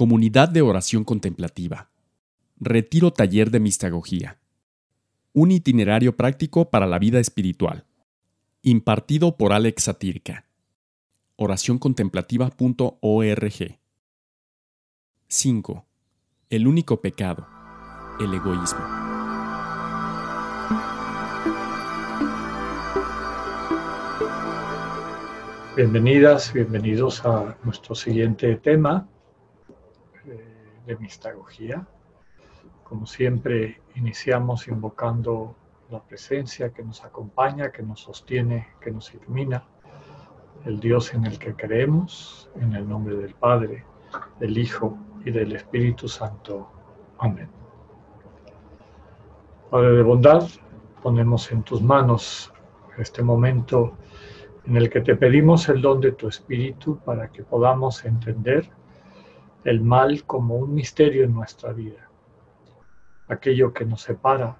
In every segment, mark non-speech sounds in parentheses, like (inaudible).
Comunidad de Oración Contemplativa. Retiro Taller de Mistagogía. Un itinerario práctico para la vida espiritual. Impartido por Alex Satirka. Oracioncontemplativa.org. 5. El único pecado. El egoísmo. Bienvenidas, bienvenidos a nuestro siguiente tema de mistagogía. Como siempre, iniciamos invocando la presencia que nos acompaña, que nos sostiene, que nos ilumina, el Dios en el que creemos, en el nombre del Padre, del Hijo y del Espíritu Santo. Amén. Padre de bondad, ponemos en tus manos este momento en el que te pedimos el don de tu Espíritu para que podamos entender el mal como un misterio en nuestra vida, aquello que nos separa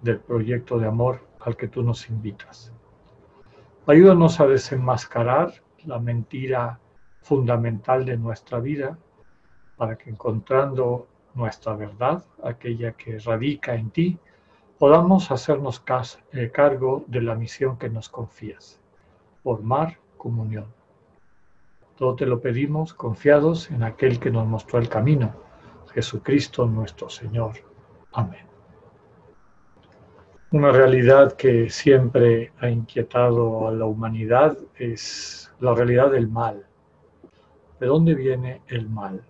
del proyecto de amor al que tú nos invitas. Ayúdanos a desenmascarar la mentira fundamental de nuestra vida para que encontrando nuestra verdad, aquella que radica en ti, podamos hacernos eh, cargo de la misión que nos confías, formar comunión. Todo te lo pedimos confiados en aquel que nos mostró el camino, Jesucristo nuestro Señor. Amén. Una realidad que siempre ha inquietado a la humanidad es la realidad del mal. ¿De dónde viene el mal?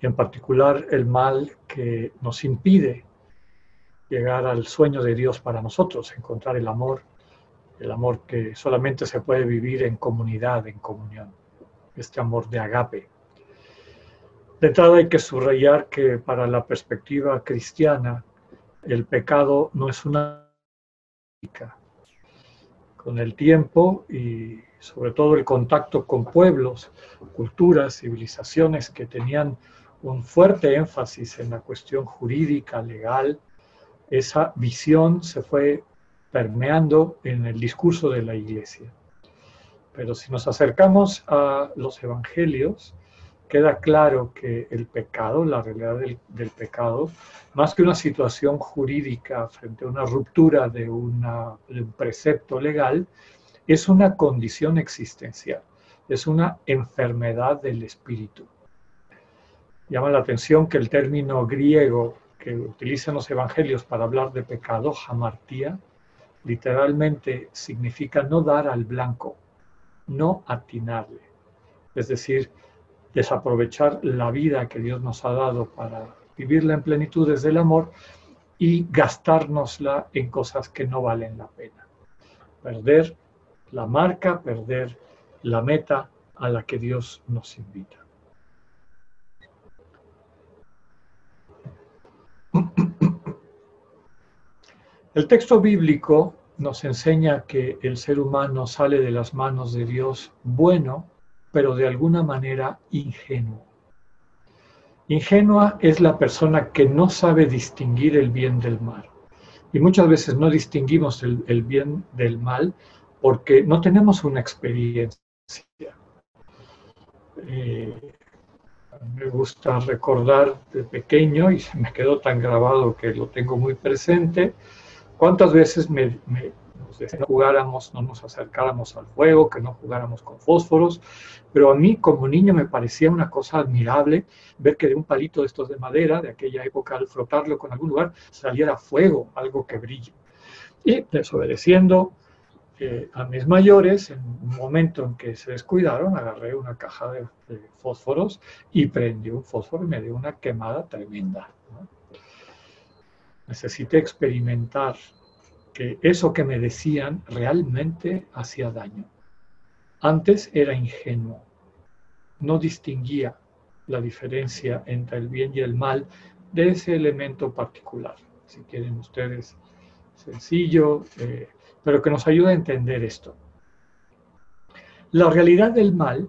Y en particular el mal que nos impide llegar al sueño de Dios para nosotros, encontrar el amor, el amor que solamente se puede vivir en comunidad, en comunión este amor de agape. De entrada hay que subrayar que para la perspectiva cristiana el pecado no es una con el tiempo y sobre todo el contacto con pueblos, culturas, civilizaciones que tenían un fuerte énfasis en la cuestión jurídica, legal, esa visión se fue permeando en el discurso de la iglesia. Pero si nos acercamos a los evangelios, queda claro que el pecado, la realidad del, pecado, más que una situación jurídica frente a una ruptura de, un precepto legal, es una condición existencial, es una enfermedad del espíritu. Llama la atención que el término griego que utilizan los evangelios para hablar de pecado, hamartía, literalmente significa no dar al blanco, no atinarle. Es decir, desaprovechar la vida que Dios nos ha dado para vivirla en plenitud desde el amor y gastárnosla en cosas que no valen la pena. Perder la marca, perder la meta a la que Dios nos invita. El texto bíblico nos enseña que el ser humano sale de las manos de Dios bueno, pero de alguna manera ingenuo. Ingenua es la persona que no sabe distinguir el bien del mal. Y muchas veces no distinguimos el, bien del mal porque no tenemos una experiencia. Eh, me gusta recordar de pequeño y se me quedó tan grabado que lo tengo muy presente ¿Cuántas veces me, no jugáramos, no nos acercáramos al fuego, que no jugáramos con fósforos? Pero a mí como niño me parecía una cosa admirable ver que de un palito de estos de madera, de aquella época, al frotarlo con algún lugar, saliera fuego, algo que brille. Y desobedeciendo eh, a mis mayores, en un momento en que se descuidaron, agarré una caja de, fósforos y prendí un fósforo y me dio una quemada tremenda necesité experimentar que eso que me decían realmente hacía daño. Antes era ingenuo, no distinguía la diferencia entre el bien y el mal de ese elemento particular. Si quieren ustedes, sencillo, eh, pero que nos ayude a entender esto. La realidad del mal,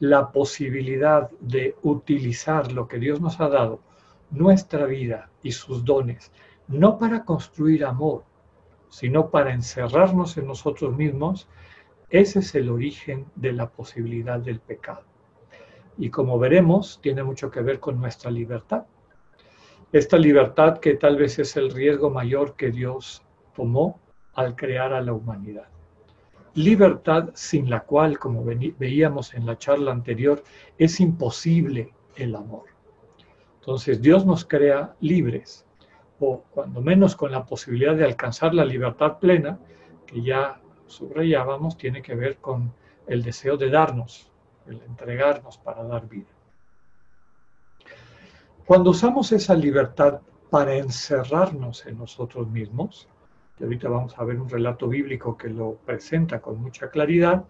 la posibilidad de utilizar lo que Dios nos ha dado nuestra vida y sus dones, no para construir amor, sino para encerrarnos en nosotros mismos, ese es el origen de la posibilidad del pecado. y como veremos, tiene mucho que ver con nuestra libertad. Esta libertad que tal vez es el riesgo mayor que Dios tomó al crear a la humanidad. Libertad sin la cual, como veíamos en la charla anterior, es imposible el amor. Entonces Dios nos crea libres, o cuando menos con la posibilidad de alcanzar la libertad plena, que ya subrayábamos, tiene que ver con el deseo de darnos, el entregarnos para dar vida. Cuando usamos esa libertad para encerrarnos en nosotros mismos, y ahorita vamos a ver un relato bíblico que lo presenta con mucha claridad,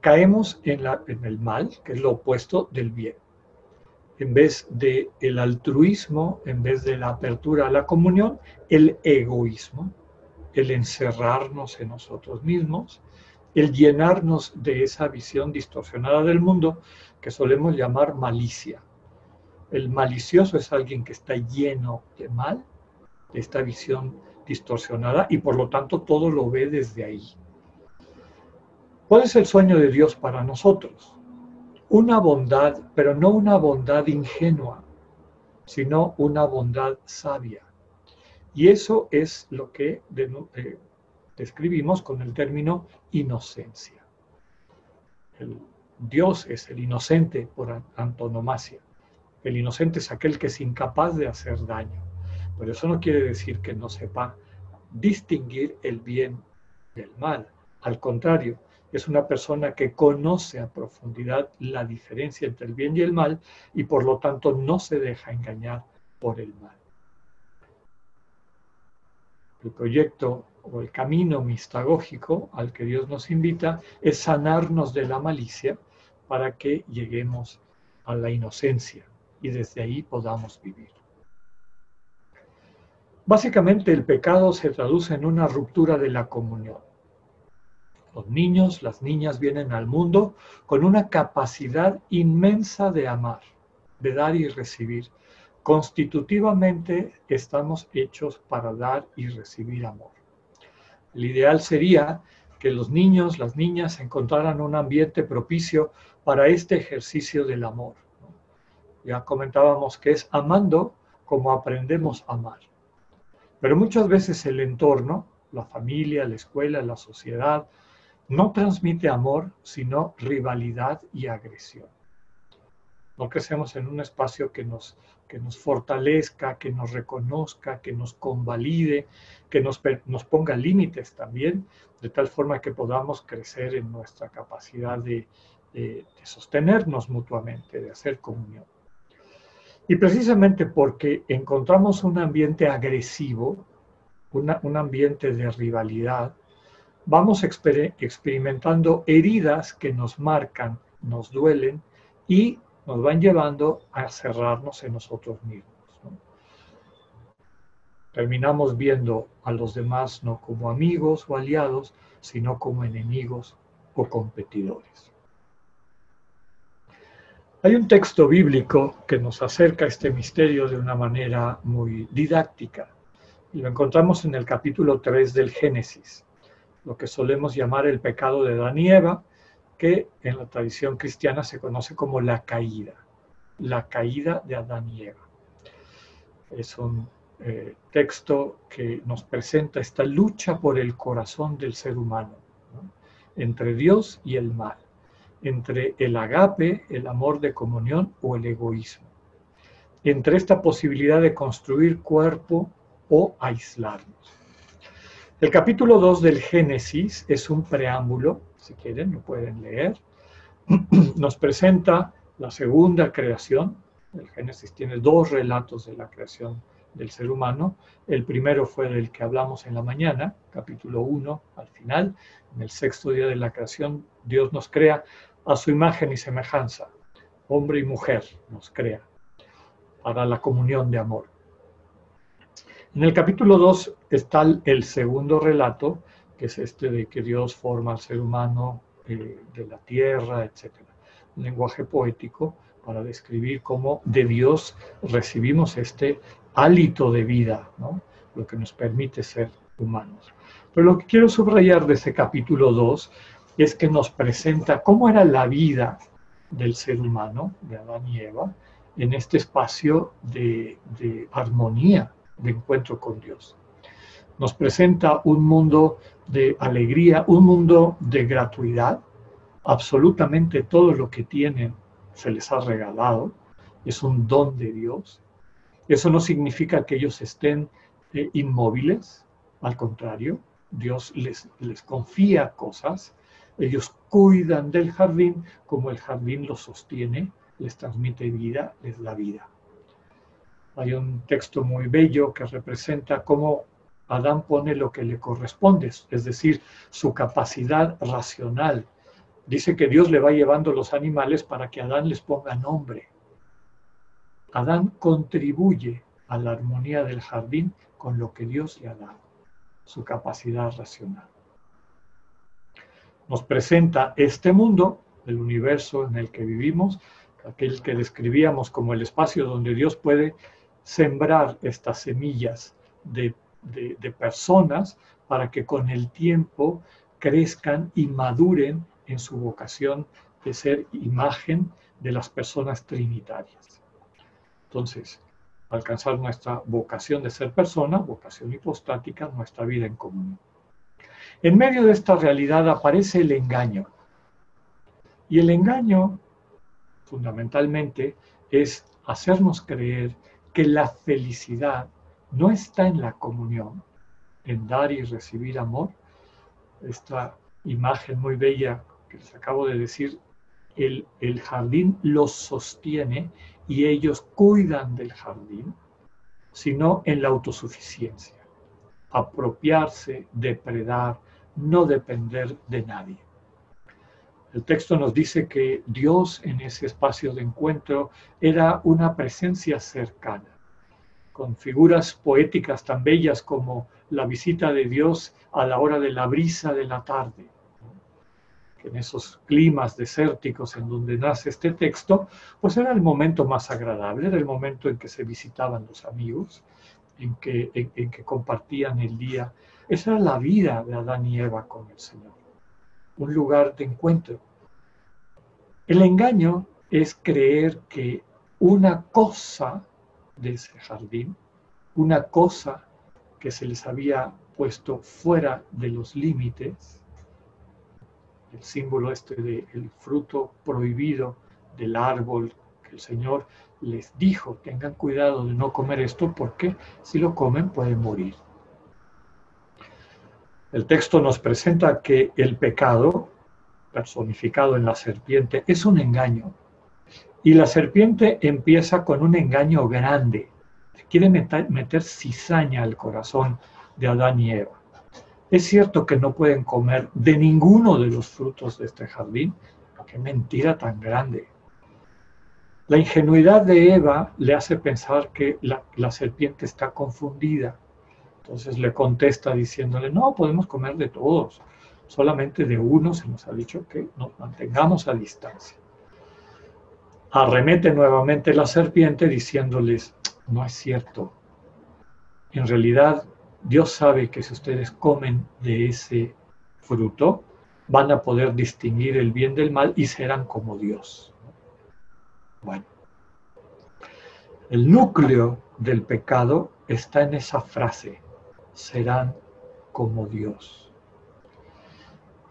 caemos en, en el mal, que es lo opuesto del bien. En vez del el altruismo, en vez de la apertura a la comunión, el egoísmo, el encerrarnos en nosotros mismos, el llenarnos de esa visión distorsionada del mundo que solemos llamar malicia. El malicioso es alguien que está lleno de mal, de esta visión distorsionada y por lo tanto todo lo ve desde ahí. ¿Cuál es el sueño de Dios para nosotros? Una bondad, pero no una bondad ingenua, sino una bondad sabia. Y eso es lo que eh, describimos con el término inocencia. El Dios es el inocente por antonomasia. El inocente es aquel que es incapaz de hacer daño. Pero eso no quiere decir que no sepa distinguir el bien del mal. Al contrario, es una persona que conoce a profundidad la diferencia entre el bien y el mal y por lo tanto no se deja engañar por el mal. El proyecto o el camino mistagógico al que Dios nos invita es sanarnos de la malicia para que lleguemos a la inocencia y desde ahí podamos vivir. Básicamente el pecado se traduce en una ruptura de la comunión. Los niños, las niñas vienen al mundo con una capacidad inmensa de amar, de dar y recibir. Constitutivamente estamos hechos para dar y recibir amor. El ideal sería que los niños, las niñas encontraran un ambiente propicio para este ejercicio del amor. Ya comentábamos que es amando como aprendemos a amar. Pero muchas veces el entorno, la familia, la escuela, la sociedad, no transmite amor, sino rivalidad y agresión. No crecemos en un espacio que nos que nos fortalezca, que nos reconozca, que nos convalide, que nos, nos ponga límites también, de tal forma que podamos crecer en nuestra capacidad de, sostenernos mutuamente, de hacer comunión. Y precisamente porque encontramos un ambiente agresivo, un ambiente de rivalidad, vamos experimentando heridas que nos marcan, nos duelen y nos van llevando a cerrarnos en nosotros mismos. Terminamos viendo a los demás no como amigos o aliados, sino como enemigos o competidores. Hay un texto bíblico que nos acerca a este misterio de una manera muy didáctica y lo encontramos en el capítulo 3 del Génesis, lo que solemos llamar el pecado de Adán y Eva, que en la tradición cristiana se conoce como la caída, la caída de Adán y Eva. Es un eh, texto que nos presenta esta lucha por el corazón del ser humano, entre Dios y el mal, entre el agape, el amor de comunión o el egoísmo, entre esta posibilidad de construir cuerpo o aislarnos. El capítulo 2 del Génesis es un preámbulo si quieren, lo pueden leer. (clears throat) Nos presenta la segunda creación. El Génesis tiene dos relatos de la creación del ser humano. El primero fue del que hablamos en la mañana, capítulo 1, al final. En el sexto día de la creación, Dios nos crea a su imagen y semejanza. Hombre y mujer nos crea para la comunión de amor. En el capítulo 2 está el segundo relato, que es este de que Dios forma al ser humano eh, de la tierra, etc. Un lenguaje poético para describir cómo de Dios recibimos este hálito de vida, ¿no? lo que nos permite ser humanos. Pero lo que quiero subrayar de ese capítulo 2 es que nos presenta cómo era la vida del ser humano, de Adán y Eva, en este espacio de, de armonía, de encuentro con Dios. Nos presenta un mundo de alegría, un mundo de gratuidad. Absolutamente todo lo que tienen se les ha regalado, es un don de Dios. Eso no significa que ellos estén eh, inmóviles, al contrario, Dios les, les confía cosas, ellos cuidan del jardín como el jardín los sostiene, les transmite vida, les da vida. Hay un texto muy bello que representa cómo Adán pone lo que le corresponde, es decir, su capacidad racional. Dice que Dios le va llevando los animales para que Adán les ponga nombre. Adán contribuye a la armonía del jardín con lo que Dios le ha dado, su capacidad racional. Nos presenta este mundo, el universo en el que vivimos, aquel que describíamos como el espacio donde Dios puede sembrar estas semillas de, personas para que con el tiempo crezcan y maduren en su vocación de ser imagen de las personas trinitarias. Entonces, alcanzar nuestra vocación de ser persona, vocación hipostática, nuestra vida en común. En medio de esta realidad aparece el engaño. Y el engaño, fundamentalmente, es hacernos creer que la felicidad no está en la comunión, en dar y recibir amor. Esta imagen muy bella que les acabo de decir, el, el jardín los sostiene y ellos cuidan del jardín, sino en la autosuficiencia, apropiarse, depredar, no depender de nadie. El texto nos dice que Dios en ese espacio de encuentro era una presencia cercana, con figuras poéticas tan bellas como la visita de Dios a la hora de la brisa de la tarde, en esos climas desérticos en donde nace este texto, pues era el momento más agradable, era el momento en que se visitaban los amigos, en que, en que compartían el día. Esa era la vida de Adán y Eva con el Señor un lugar de encuentro. El engaño es creer que una cosa de ese jardín, una cosa que se les había puesto fuera de los límites, el símbolo este del fruto prohibido del árbol que el Señor les dijo, tengan cuidado de no comer esto porque si lo comen pueden morir. El texto nos presenta que el pecado, personificado en la serpiente, es un engaño. Y la serpiente empieza con un engaño grande. Quiere meter, cizaña al corazón de Adán y Eva. Es cierto que no pueden comer de ninguno de los frutos de este jardín. Qué mentira tan grande. La ingenuidad de Eva le hace pensar que la serpiente está confundida entonces le contesta diciéndole, no, podemos comer de todos, solamente de uno se nos ha dicho que nos mantengamos a distancia. Arremete nuevamente la serpiente diciéndoles, no es cierto. En realidad, Dios sabe que si ustedes comen de ese fruto, van a poder distinguir el bien del mal y serán como Dios. Bueno, el núcleo del pecado está en esa frase, serán como Dios.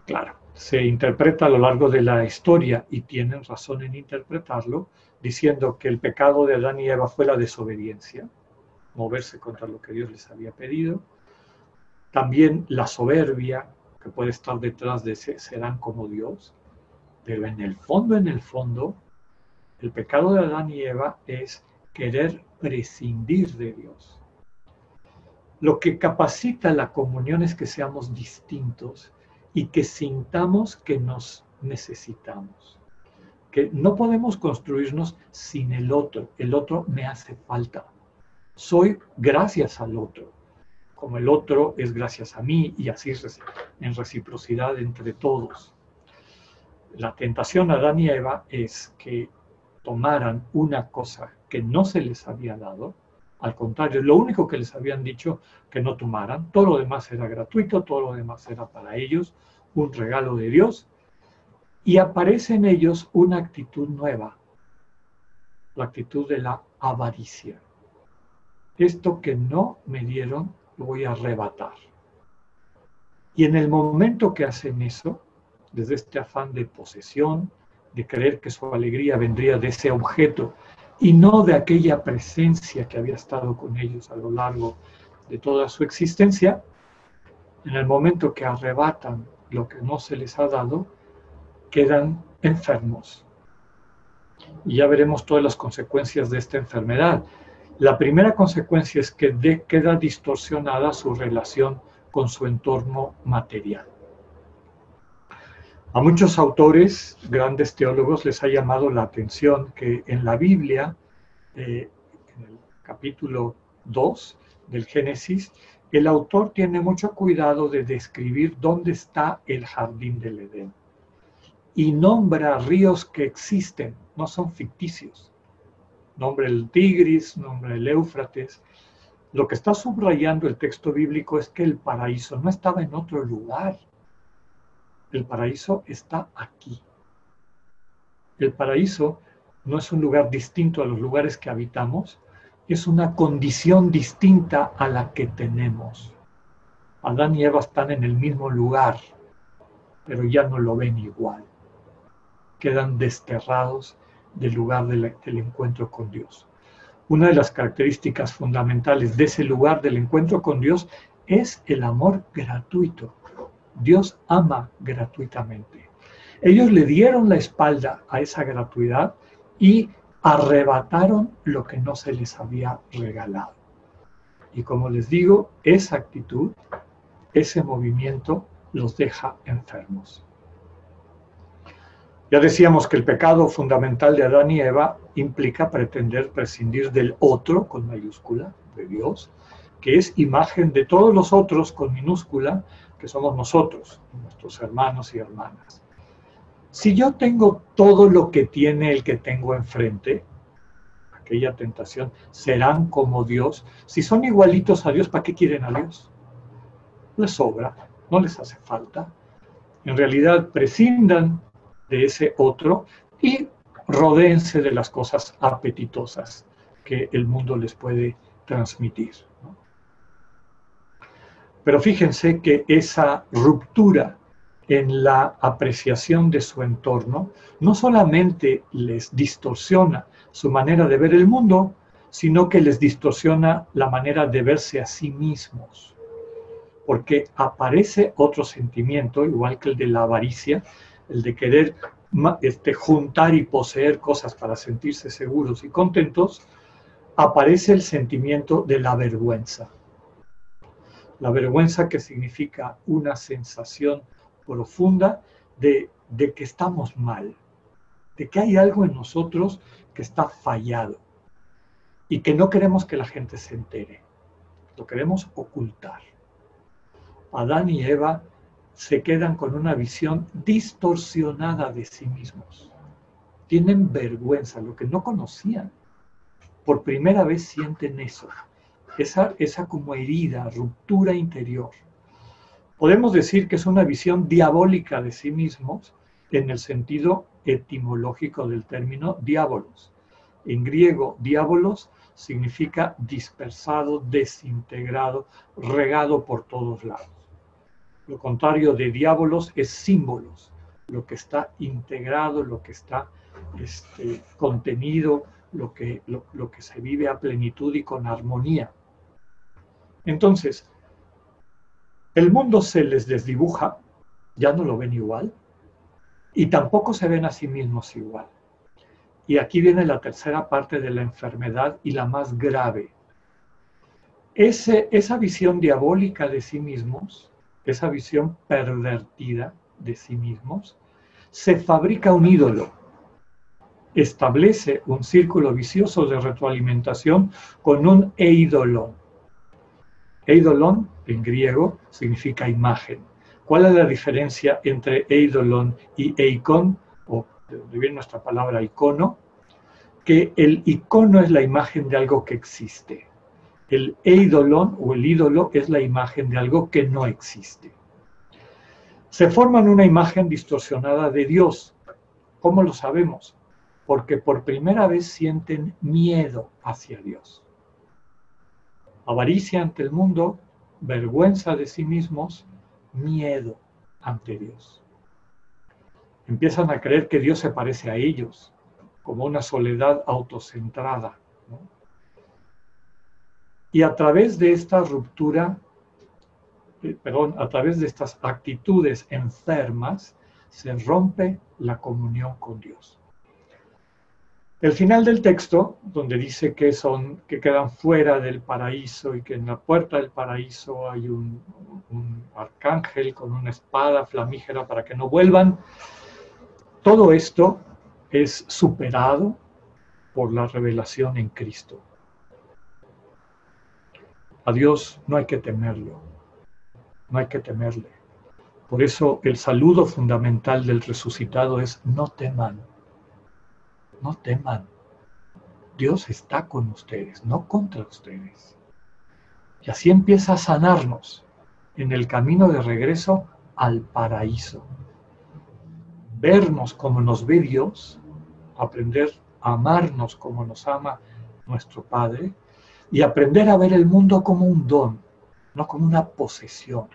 Claro, se interpreta a lo largo de la historia y tienen razón en interpretarlo, diciendo que el pecado de Adán y Eva fue la desobediencia, moverse contra lo que Dios les había pedido. También la soberbia, que puede estar detrás de ese serán como Dios. Pero en el fondo, en el fondo, el pecado de Adán y Eva es querer prescindir de Dios. Lo que capacita la comunión es que seamos distintos y que sintamos que nos necesitamos. Que no podemos construirnos sin el otro. El otro me hace falta. Soy gracias al otro, como el otro es gracias a mí y así en reciprocidad entre todos. La tentación a Adán y Eva es que tomaran una cosa que no se les había dado al contrario, lo único que les habían dicho que no tomaran, todo lo demás era gratuito, todo lo demás era para ellos un regalo de Dios. y aparece en ellos una actitud nueva, la actitud de la avaricia. Esto que no me dieron lo voy a arrebatar. Y en el momento que hacen eso, desde este afán de posesión, de creer que su alegría vendría de ese objeto y no de aquella presencia que había estado con ellos a lo largo de toda su existencia, en el momento que arrebatan lo que no se les ha dado, quedan enfermos. Y ya veremos todas las consecuencias de esta enfermedad. La primera consecuencia es que queda distorsionada su relación con su entorno material. A muchos autores, grandes teólogos, les ha llamado la atención que en la Biblia, eh, en el capítulo 2 del Génesis, el autor tiene mucho cuidado de describir dónde está el jardín del Edén y nombra ríos que existen, no son ficticios. Nombra el Tigris, nombra el Éufrates. Lo que está subrayando el texto bíblico es que el paraíso no estaba en otro lugar. El paraíso está aquí. El paraíso no es un lugar distinto a los lugares que habitamos, es una condición distinta a la que tenemos. Adán y Eva están en el mismo lugar, pero ya no lo ven igual quedan desterrados del lugar del, encuentro con Dios. Una de las características fundamentales de ese lugar del encuentro con Dios es el amor gratuito. Dios ama gratuitamente. Ellos le dieron la espalda a esa gratuidad y arrebataron lo que no se les había regalado. Y como les digo, esa actitud, ese movimiento los deja enfermos. Ya decíamos que el pecado fundamental de Adán y Eva implica pretender prescindir del otro con mayúscula, de Dios, que es imagen de todos los otros con minúscula, que somos nosotros, nuestros hermanos y hermanas. Si yo tengo todo lo que tiene el que tengo enfrente, aquella tentación, serán como Dios. Si son igualitos a Dios, ¿para qué quieren a Dios? Les sobra, no les hace falta. En realidad prescindan de ese otro y rodeense de las cosas apetitosas que el mundo les puede transmitir. Pero fíjense que esa ruptura en la apreciación de su entorno no solamente les distorsiona su manera de ver el mundo, sino que les distorsiona la manera de verse a sí mismos. Porque aparece otro sentimiento, igual que el de la avaricia, el de querer este, juntar y poseer cosas para sentirse seguros y contentos, aparece el sentimiento de la vergüenza. La vergüenza que significa una sensación profunda de, de que estamos mal, de que hay algo en nosotros que está fallado y que no queremos que la gente se entere, lo queremos ocultar. Adán y Eva se quedan con una visión distorsionada de sí mismos. Tienen vergüenza, lo que no conocían. Por primera vez sienten eso, esa, esa como herida, ruptura interior. Podemos decir que es una visión diabólica de sí mismos en el sentido etimológico del término diabolos. En griego, diabolos significa dispersado, desintegrado, regado por todos lados. Lo contrario de diábolos es símbolos, lo que está integrado, lo que está este, contenido, lo que, lo que se vive a plenitud y con armonía. Entonces, el mundo se les desdibuja, ya no lo ven igual, y tampoco se ven a sí mismos igual. Y aquí viene la tercera parte de la enfermedad y la más grave. Esa visión diabólica de sí mismos esa visión pervertida de sí mismos, se fabrica un ídolo, establece un círculo vicioso de retroalimentación con un eidolon. Eidolon en griego significa imagen. ¿Cuál es la diferencia entre eidolon y eikon, o de donde viene nuestra palabra icono? Que el icono es la imagen de algo que existe. El eidolon o el ídolo es la imagen de algo que no existe. Se forman una imagen distorsionada de Dios, ¿Cómo lo sabemos? Porque por primera vez sienten miedo hacia Dios. Avaricia ante el mundo, vergüenza de sí mismos, miedo ante Dios. Empiezan a creer que Dios se parece a ellos, como una soledad autocentrada. Y a través de esta ruptura, eh, perdón, a través de estas actitudes enfermas, se rompe la comunión con Dios. El final del texto, donde dice que son, que quedan fuera del paraíso y que en la puerta del paraíso hay un, un arcángel con una espada flamígera para que no vuelvan, todo esto es superado por la revelación en Cristo. A Dios no hay que temerlo, no hay que temerle. Por eso el saludo fundamental del resucitado es no teman, no teman. Dios está con ustedes, no contra ustedes. Y así empieza a sanarnos en el camino de regreso al paraíso. Vernos como nos ve Dios, aprender a amarnos como nos ama nuestro Padre y aprender a ver el mundo como un don, no como una posesión.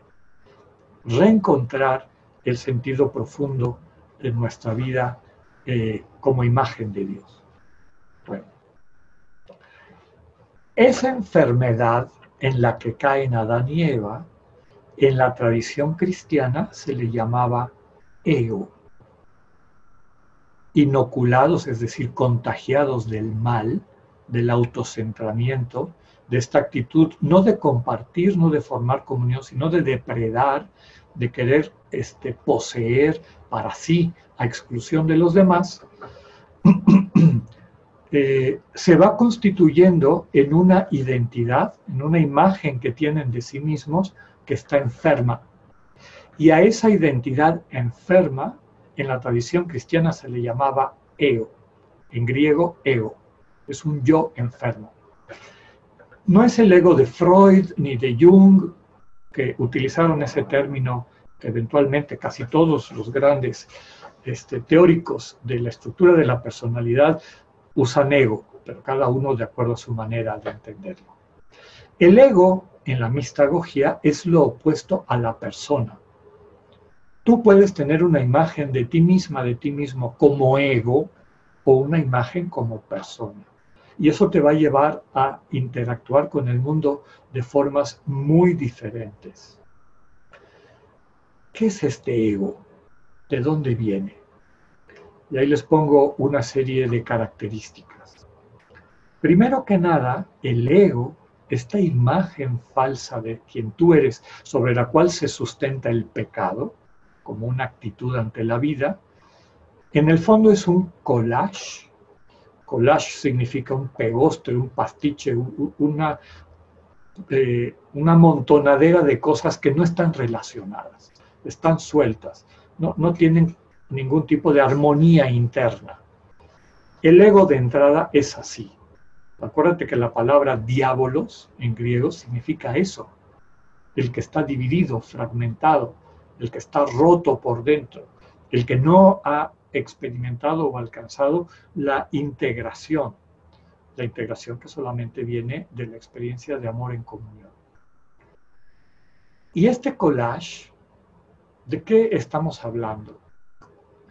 Reencontrar el sentido profundo de nuestra vida eh, como imagen de Dios. Bueno, esa enfermedad en la que caen Adán y Eva, en la tradición cristiana se le llamaba ego. Inoculados, es decir, contagiados del mal, del autocentramiento, de esta actitud no de compartir, no de formar comunión, sino de depredar, de querer este, poseer para sí a exclusión de los demás, (clears throat) eh, se va constituyendo en una identidad, en una imagen que tienen de sí mismos que está enferma. Y a esa identidad enferma, en la tradición cristiana se le llamaba ego, en griego ego es un yo enfermo. No es el ego de Freud ni de Jung, que utilizaron ese término eventualmente casi todos los grandes este, teóricos de la estructura de la personalidad usan ego, pero cada uno de acuerdo a su manera de entenderlo. El ego en la mistagogía es lo opuesto a la persona. Tú puedes tener una imagen de ti misma, de ti mismo como ego o una imagen como persona. Y eso te va a llevar a interactuar con el mundo de formas muy diferentes. ¿Qué es este ego? ¿De dónde viene? Y ahí les pongo una serie de características. Primero que nada, el ego, esta imagen falsa de quien tú eres, sobre la cual se sustenta el pecado, como una actitud ante la vida, en el fondo es un collage collage significa un pegostre, un pastiche, una, eh, una montonadera de cosas que no están relacionadas, están sueltas, no, no tienen ningún tipo de armonía interna. El ego de entrada es así. Acuérdate que la palabra diabolos en griego significa eso, el que está dividido, fragmentado, el que está roto por dentro, el que no ha experimentado o alcanzado la integración, la integración que solamente viene de la experiencia de amor en comunión. Y este collage, ¿de qué estamos hablando?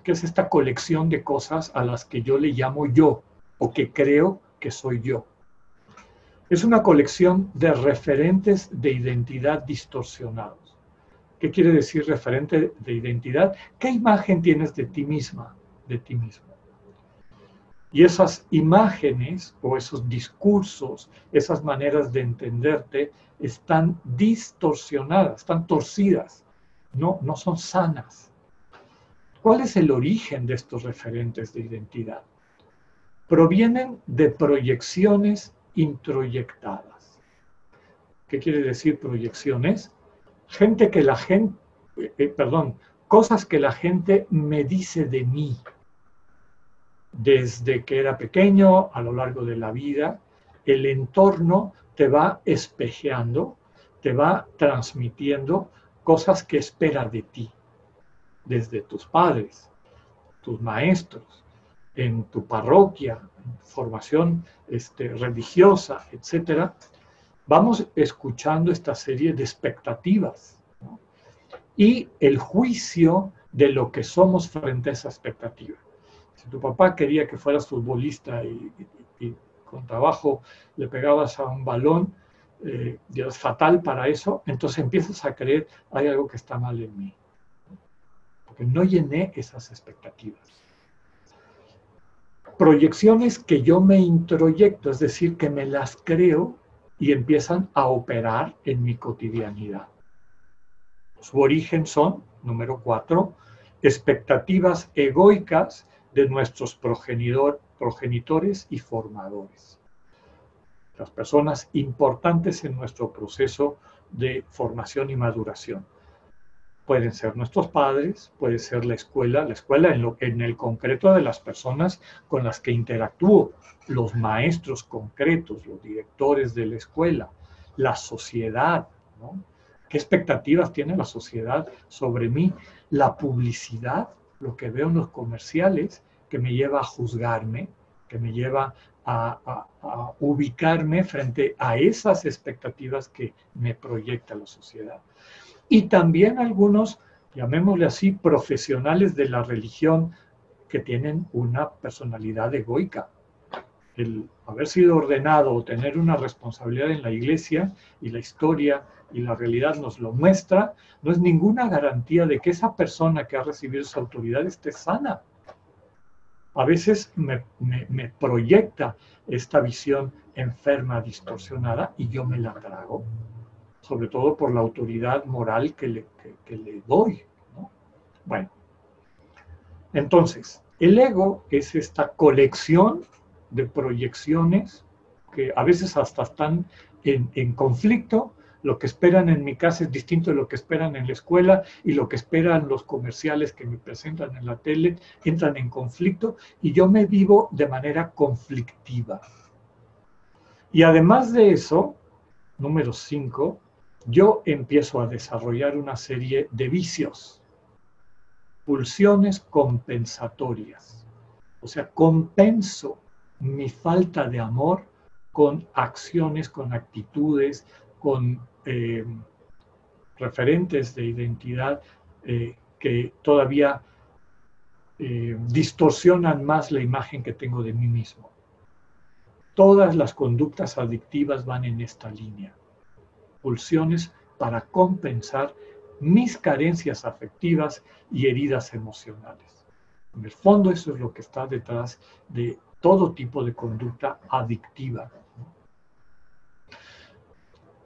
¿Qué es esta colección de cosas a las que yo le llamo yo o que creo que soy yo? Es una colección de referentes de identidad distorsionados. ¿Qué quiere decir referente de identidad? ¿Qué imagen tienes de ti misma, de ti mismo? Y esas imágenes o esos discursos, esas maneras de entenderte, están distorsionadas, están torcidas, no, no son sanas. ¿Cuál es el origen de estos referentes de identidad? Provienen de proyecciones introyectadas. ¿Qué quiere decir proyecciones? gente que la gente, eh, perdón, cosas que la gente me dice de mí desde que era pequeño a lo largo de la vida, el entorno te va espejeando, te va transmitiendo cosas que espera de ti, desde tus padres, tus maestros, en tu parroquia, formación este, religiosa, etcétera, vamos escuchando esta serie de expectativas y el juicio de lo que somos frente a esa expectativa. Si tu papá quería que fueras futbolista y, con trabajo le pegabas a un balón, eh, es fatal para eso, entonces empiezas a creer hay algo que está mal en mí. Porque no llené esas expectativas. Proyecciones que yo me introyecto, es decir, que me las creo y empiezan a operar en mi cotidianidad. Su origen son, número cuatro, expectativas egoicas de nuestros progenitor, progenitores y formadores. Las personas importantes en nuestro proceso de formación y maduración. Pueden ser nuestros padres, puede ser la escuela, la escuela en, lo, en el concreto de las personas con las que interactúo, los maestros concretos, los directores de la escuela, la sociedad, ¿no? ¿Qué expectativas tiene la sociedad sobre mí? La publicidad, lo que veo en los comerciales, que me lleva a juzgarme, que me lleva a, ubicarme frente a esas expectativas que me proyecta la sociedad. Y también algunos, llamémosle así, profesionales de la religión que tienen una personalidad egoica, el haber sido ordenado o tener una responsabilidad en la iglesia y la historia y la realidad nos lo muestra, no es ninguna garantía de que esa persona que ha recibido esa autoridad esté sana. A veces me, proyecta esta visión enferma, distorsionada, y yo me la trago, sobre todo por la autoridad moral que le, doy. Bueno, entonces, el ego es esta colección de proyecciones que a veces hasta están en, conflicto. Lo que esperan en mi casa es distinto de lo que esperan en la escuela y lo que esperan los comerciales que me presentan en la tele entran en conflicto y yo me vivo de manera conflictiva. Y además de eso, número 5, yo empiezo a desarrollar una serie de vicios, pulsiones compensatorias. O sea, compenso mi falta de amor con acciones, con actitudes, con eh, referentes de identidad eh, que todavía eh, distorsionan más la imagen que tengo de mí mismo. Todas las conductas adictivas van en esta línea. Pulsiones para compensar mis carencias afectivas y heridas emocionales. En el fondo eso es lo que está detrás de todo tipo de conducta adictiva.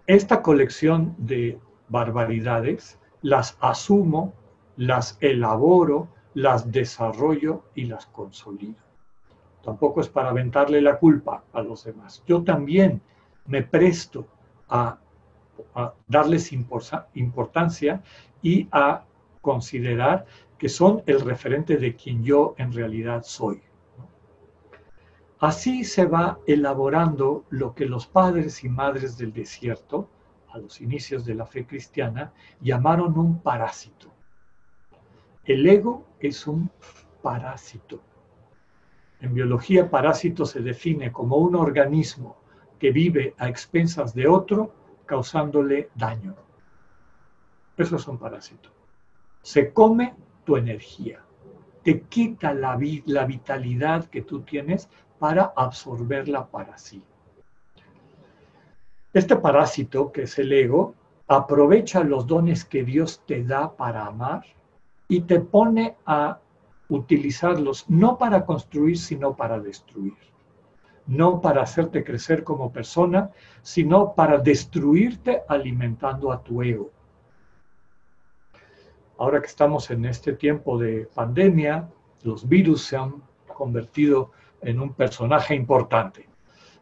Esta colección de barbaridades las asumo, las elaboro, las desarrollo y las consolido. Tampoco es para aventarle la culpa a los demás. Yo también me presto a, darles importancia y a considerar que son el referente de quien yo en realidad soy. Así se va elaborando lo que los padres y madres del desierto, a los inicios de la fe cristiana, llamaron un parásito. El ego es un parásito. En biología, parásito se define como un organismo que vive a expensas de otro, causándole daño. Eso es un parásito. Se come tu energía, te quita la, la vitalidad que tú tienes para absorberla para sí. Este parásito, que es el ego, aprovecha los dones que Dios te da para amar y te pone a utilizarlos no para construir, sino para destruir. No para hacerte crecer como persona, sino para destruirte alimentando a tu ego. Ahora que estamos en este tiempo de pandemia, los virus se han convertido en un personaje importante.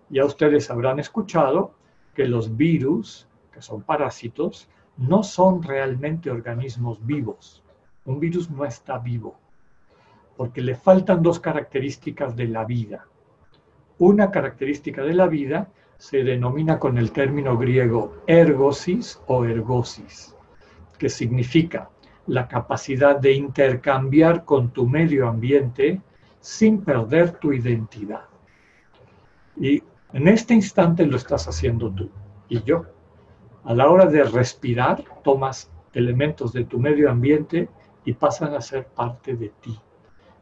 Ya ustedes habrán escuchado que los virus, que son parásitos, no son realmente organismos vivos. Un virus no está vivo, porque le faltan dos características de la vida. Una característica de la vida se denomina con el término griego ergosis o ergosis, que significa la capacidad de intercambiar con tu medio ambiente sin perder tu identidad. Y en este instante lo estás haciendo tú y yo. A la hora de respirar, tomas elementos de tu medio ambiente y pasan a ser parte de ti.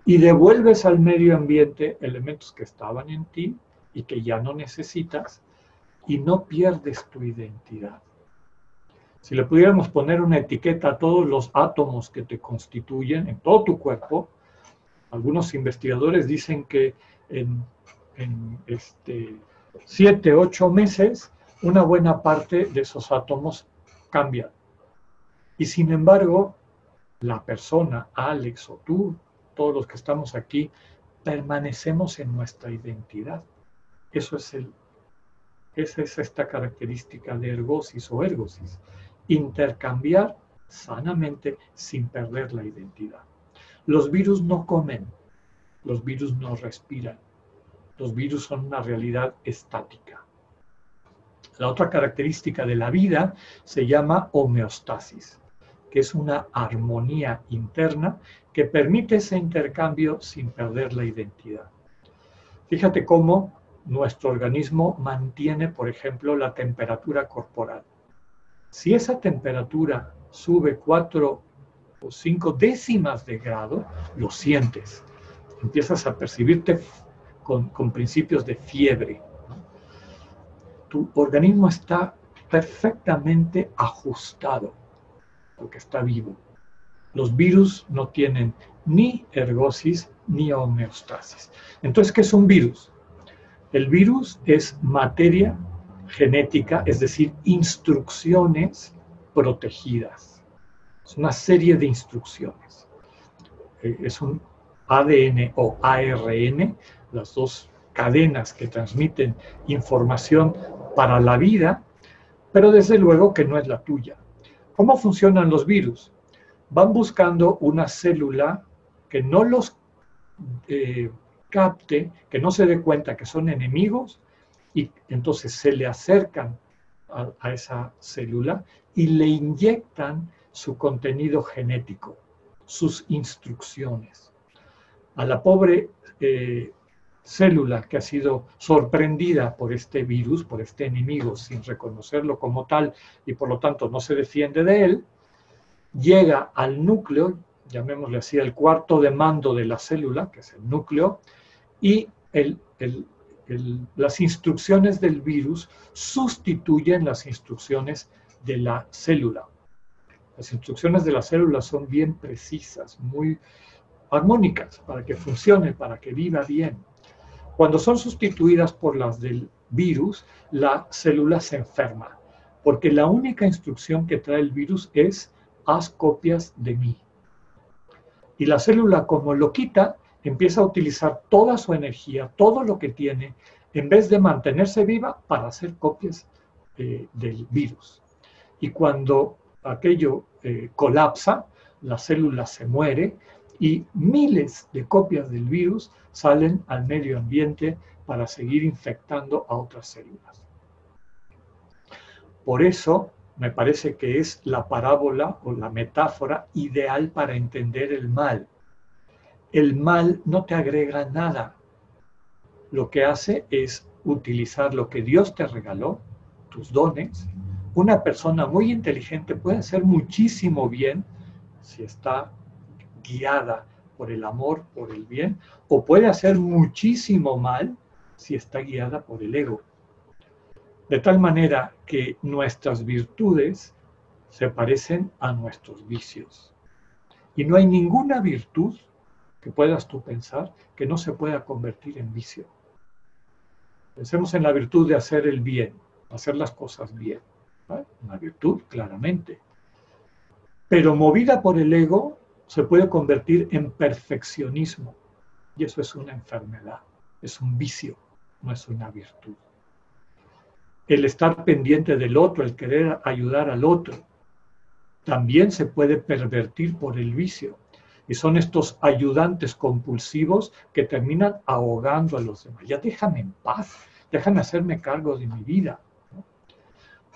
Y devuelves al medio ambiente elementos que estaban en ti y que ya no necesitas y no pierdes tu identidad. Si le pudiéramos poner una etiqueta a todos los átomos que te constituyen en todo tu cuerpo, algunos investigadores dicen que en, este, siete, ocho meses, una buena parte de esos átomos cambian. Y sin embargo, la persona, Alex o tú, todos los que estamos aquí, permanecemos en nuestra identidad. Eso es el, esa es esta característica de ergosis o ergosis. Intercambiar sanamente sin perder la identidad. Los virus no comen, los virus no respiran, los virus son una realidad estática. La otra característica de la vida se llama homeostasis que es una armonía interna que permite ese intercambio sin perder la identidad. Fíjate cómo nuestro organismo mantiene, por ejemplo, la temperatura corporal. Si esa temperatura sube 4 o 5 décimas de grado, lo sientes. Empiezas a percibirte con, con principios de fiebre. Tu organismo está perfectamente ajustado porque está vivo. Los virus no tienen ni ergosis ni homeostasis. Entonces, ¿qué es un virus? El virus es materia genética, es decir, instrucciones protegidas. Es una serie de instrucciones. Eh, es un ADN o ARN, las dos cadenas que transmiten información para la vida, pero desde luego que no es la tuya. ¿Cómo funcionan los virus? Van buscando una célula que no los eh, capte, que no se dé cuenta que son enemigos y entonces se le acercan a, esa célula y le inyectan su contenido genético, sus instrucciones. A la pobre eh, célula que ha sido sorprendida por este virus, por este enemigo, sin reconocerlo como tal y por lo tanto no se defiende de él, llega al núcleo, llamémosle así, el cuarto de mando de la célula, que es el núcleo, y las instrucciones del virus sustituyen las instrucciones de la célula. Las instrucciones de la célula son bien precisas, muy armónicas, para que funcione, para que viva bien. Cuando son sustituidas por las del virus, la célula se enferma, porque la única instrucción que trae el virus es haz copias de mí. Y la célula, como lo quita, empieza a utilizar toda su energía, todo lo que tiene, en vez de mantenerse viva para hacer copias eh, del virus. Y cuando aquello eh, colapsa, la célula se muere y miles de copias del virus salen al medio ambiente para seguir infectando a otras células. Por eso me parece que es la parábola o la metáfora ideal para entender el mal. El mal no te agrega nada. Lo que hace es utilizar lo que Dios te regaló, tus dones. Una persona muy inteligente puede hacer muchísimo bien si está guiada por el amor, por el bien, o puede hacer muchísimo mal si está guiada por el ego. De tal manera que nuestras virtudes se parecen a nuestros vicios. Y no hay ninguna virtud que puedas tú pensar que no se pueda convertir en vicio. Pensemos en la virtud de hacer el bien, hacer las cosas bien. Una virtud, claramente. Pero movida por el ego, se puede convertir en perfeccionismo. Y eso es una enfermedad, es un vicio, no es una virtud. El estar pendiente del otro, el querer ayudar al otro, también se puede pervertir por el vicio. Y son estos ayudantes compulsivos que terminan ahogando a los demás. Ya déjame en paz, déjame hacerme cargo de mi vida.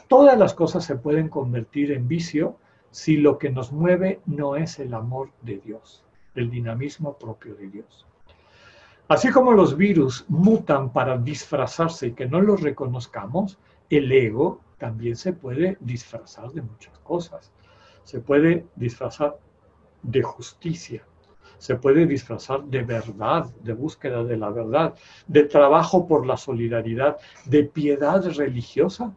Todas las cosas se pueden convertir en vicio si lo que nos mueve no es el amor de Dios, el dinamismo propio de Dios. Así como los virus mutan para disfrazarse y que no los reconozcamos, el ego también se puede disfrazar de muchas cosas. Se puede disfrazar de justicia, se puede disfrazar de verdad, de búsqueda de la verdad, de trabajo por la solidaridad, de piedad religiosa.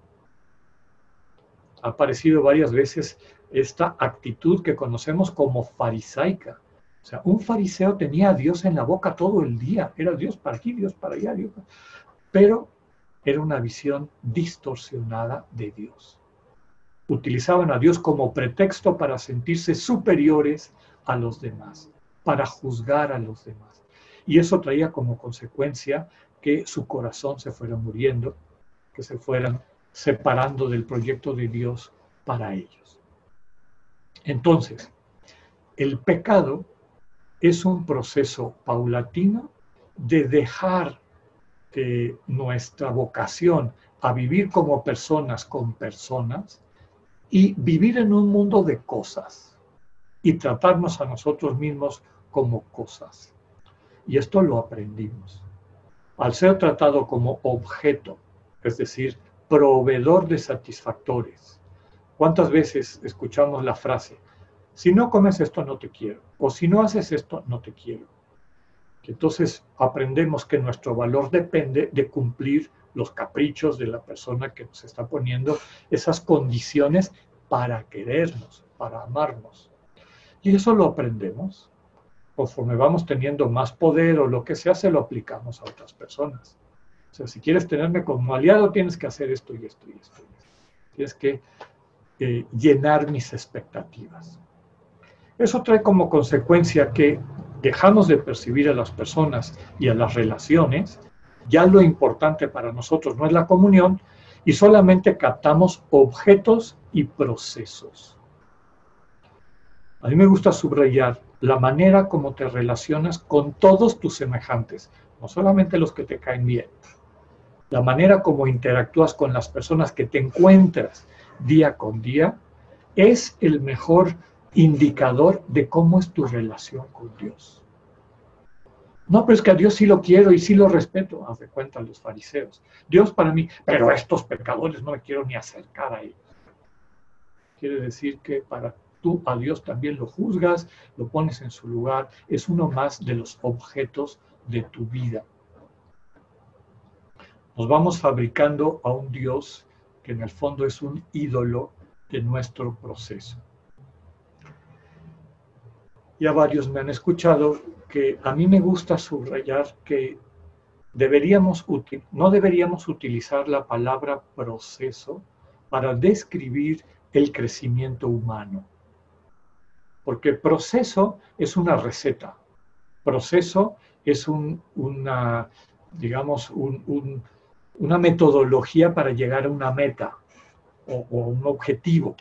Ha aparecido varias veces esta actitud que conocemos como farisaica. O sea, un fariseo tenía a Dios en la boca todo el día. Era Dios para aquí, Dios para allá. Dios Pero era una visión distorsionada de Dios. Utilizaban a Dios como pretexto para sentirse superiores a los demás para juzgar a los demás. Y eso traía como consecuencia que su corazón se fuera muriendo, que se fueran separando del proyecto de Dios para ellos. Entonces, el pecado es un proceso paulatino de dejar que nuestra vocación a vivir como personas con personas y vivir en un mundo de cosas y tratarnos a nosotros mismos como cosas. Y esto lo aprendimos. Al ser tratado como objeto, es decir, proveedor de satisfactores. ¿Cuántas veces escuchamos la frase, si no comes esto no te quiero, o si no haces esto no te quiero? Entonces aprendemos que nuestro valor depende de cumplir los caprichos de la persona que nos está poniendo esas condiciones para querernos, para amarnos. Y eso lo aprendemos conforme vamos teniendo más poder o lo que sea, se lo aplicamos a otras personas. O sea, si quieres tenerme como aliado, tienes que hacer esto y esto y esto. Tienes que eh, llenar mis expectativas. Eso trae como consecuencia que dejamos de percibir a las personas y a las relaciones, ya lo importante para nosotros no es la comunión, y solamente captamos objetos y procesos. A mí me gusta subrayar la manera como te relacionas con todos tus semejantes, no solamente los que te caen bien, la manera como interactúas con las personas que te encuentras día con día, es el mejor indicador de cómo es tu relación con Dios. No, pero es que a Dios sí lo quiero y sí lo respeto, haz cuenta los fariseos. Dios para mí, pero estos pecadores no me quiero ni acercar a ellos. Quiere decir que para tú a Dios también lo juzgas, lo pones en su lugar, es uno más de los objetos de tu vida. Nos vamos fabricando a un Dios que en el fondo es un ídolo de nuestro proceso. Ya varios me han escuchado que a mí me gusta subrayar que deberíamos no deberíamos utilizar la palabra proceso para describir el crecimiento humano porque proceso es una receta, proceso es una, digamos, una metodología para llegar a una meta o, un objetivo.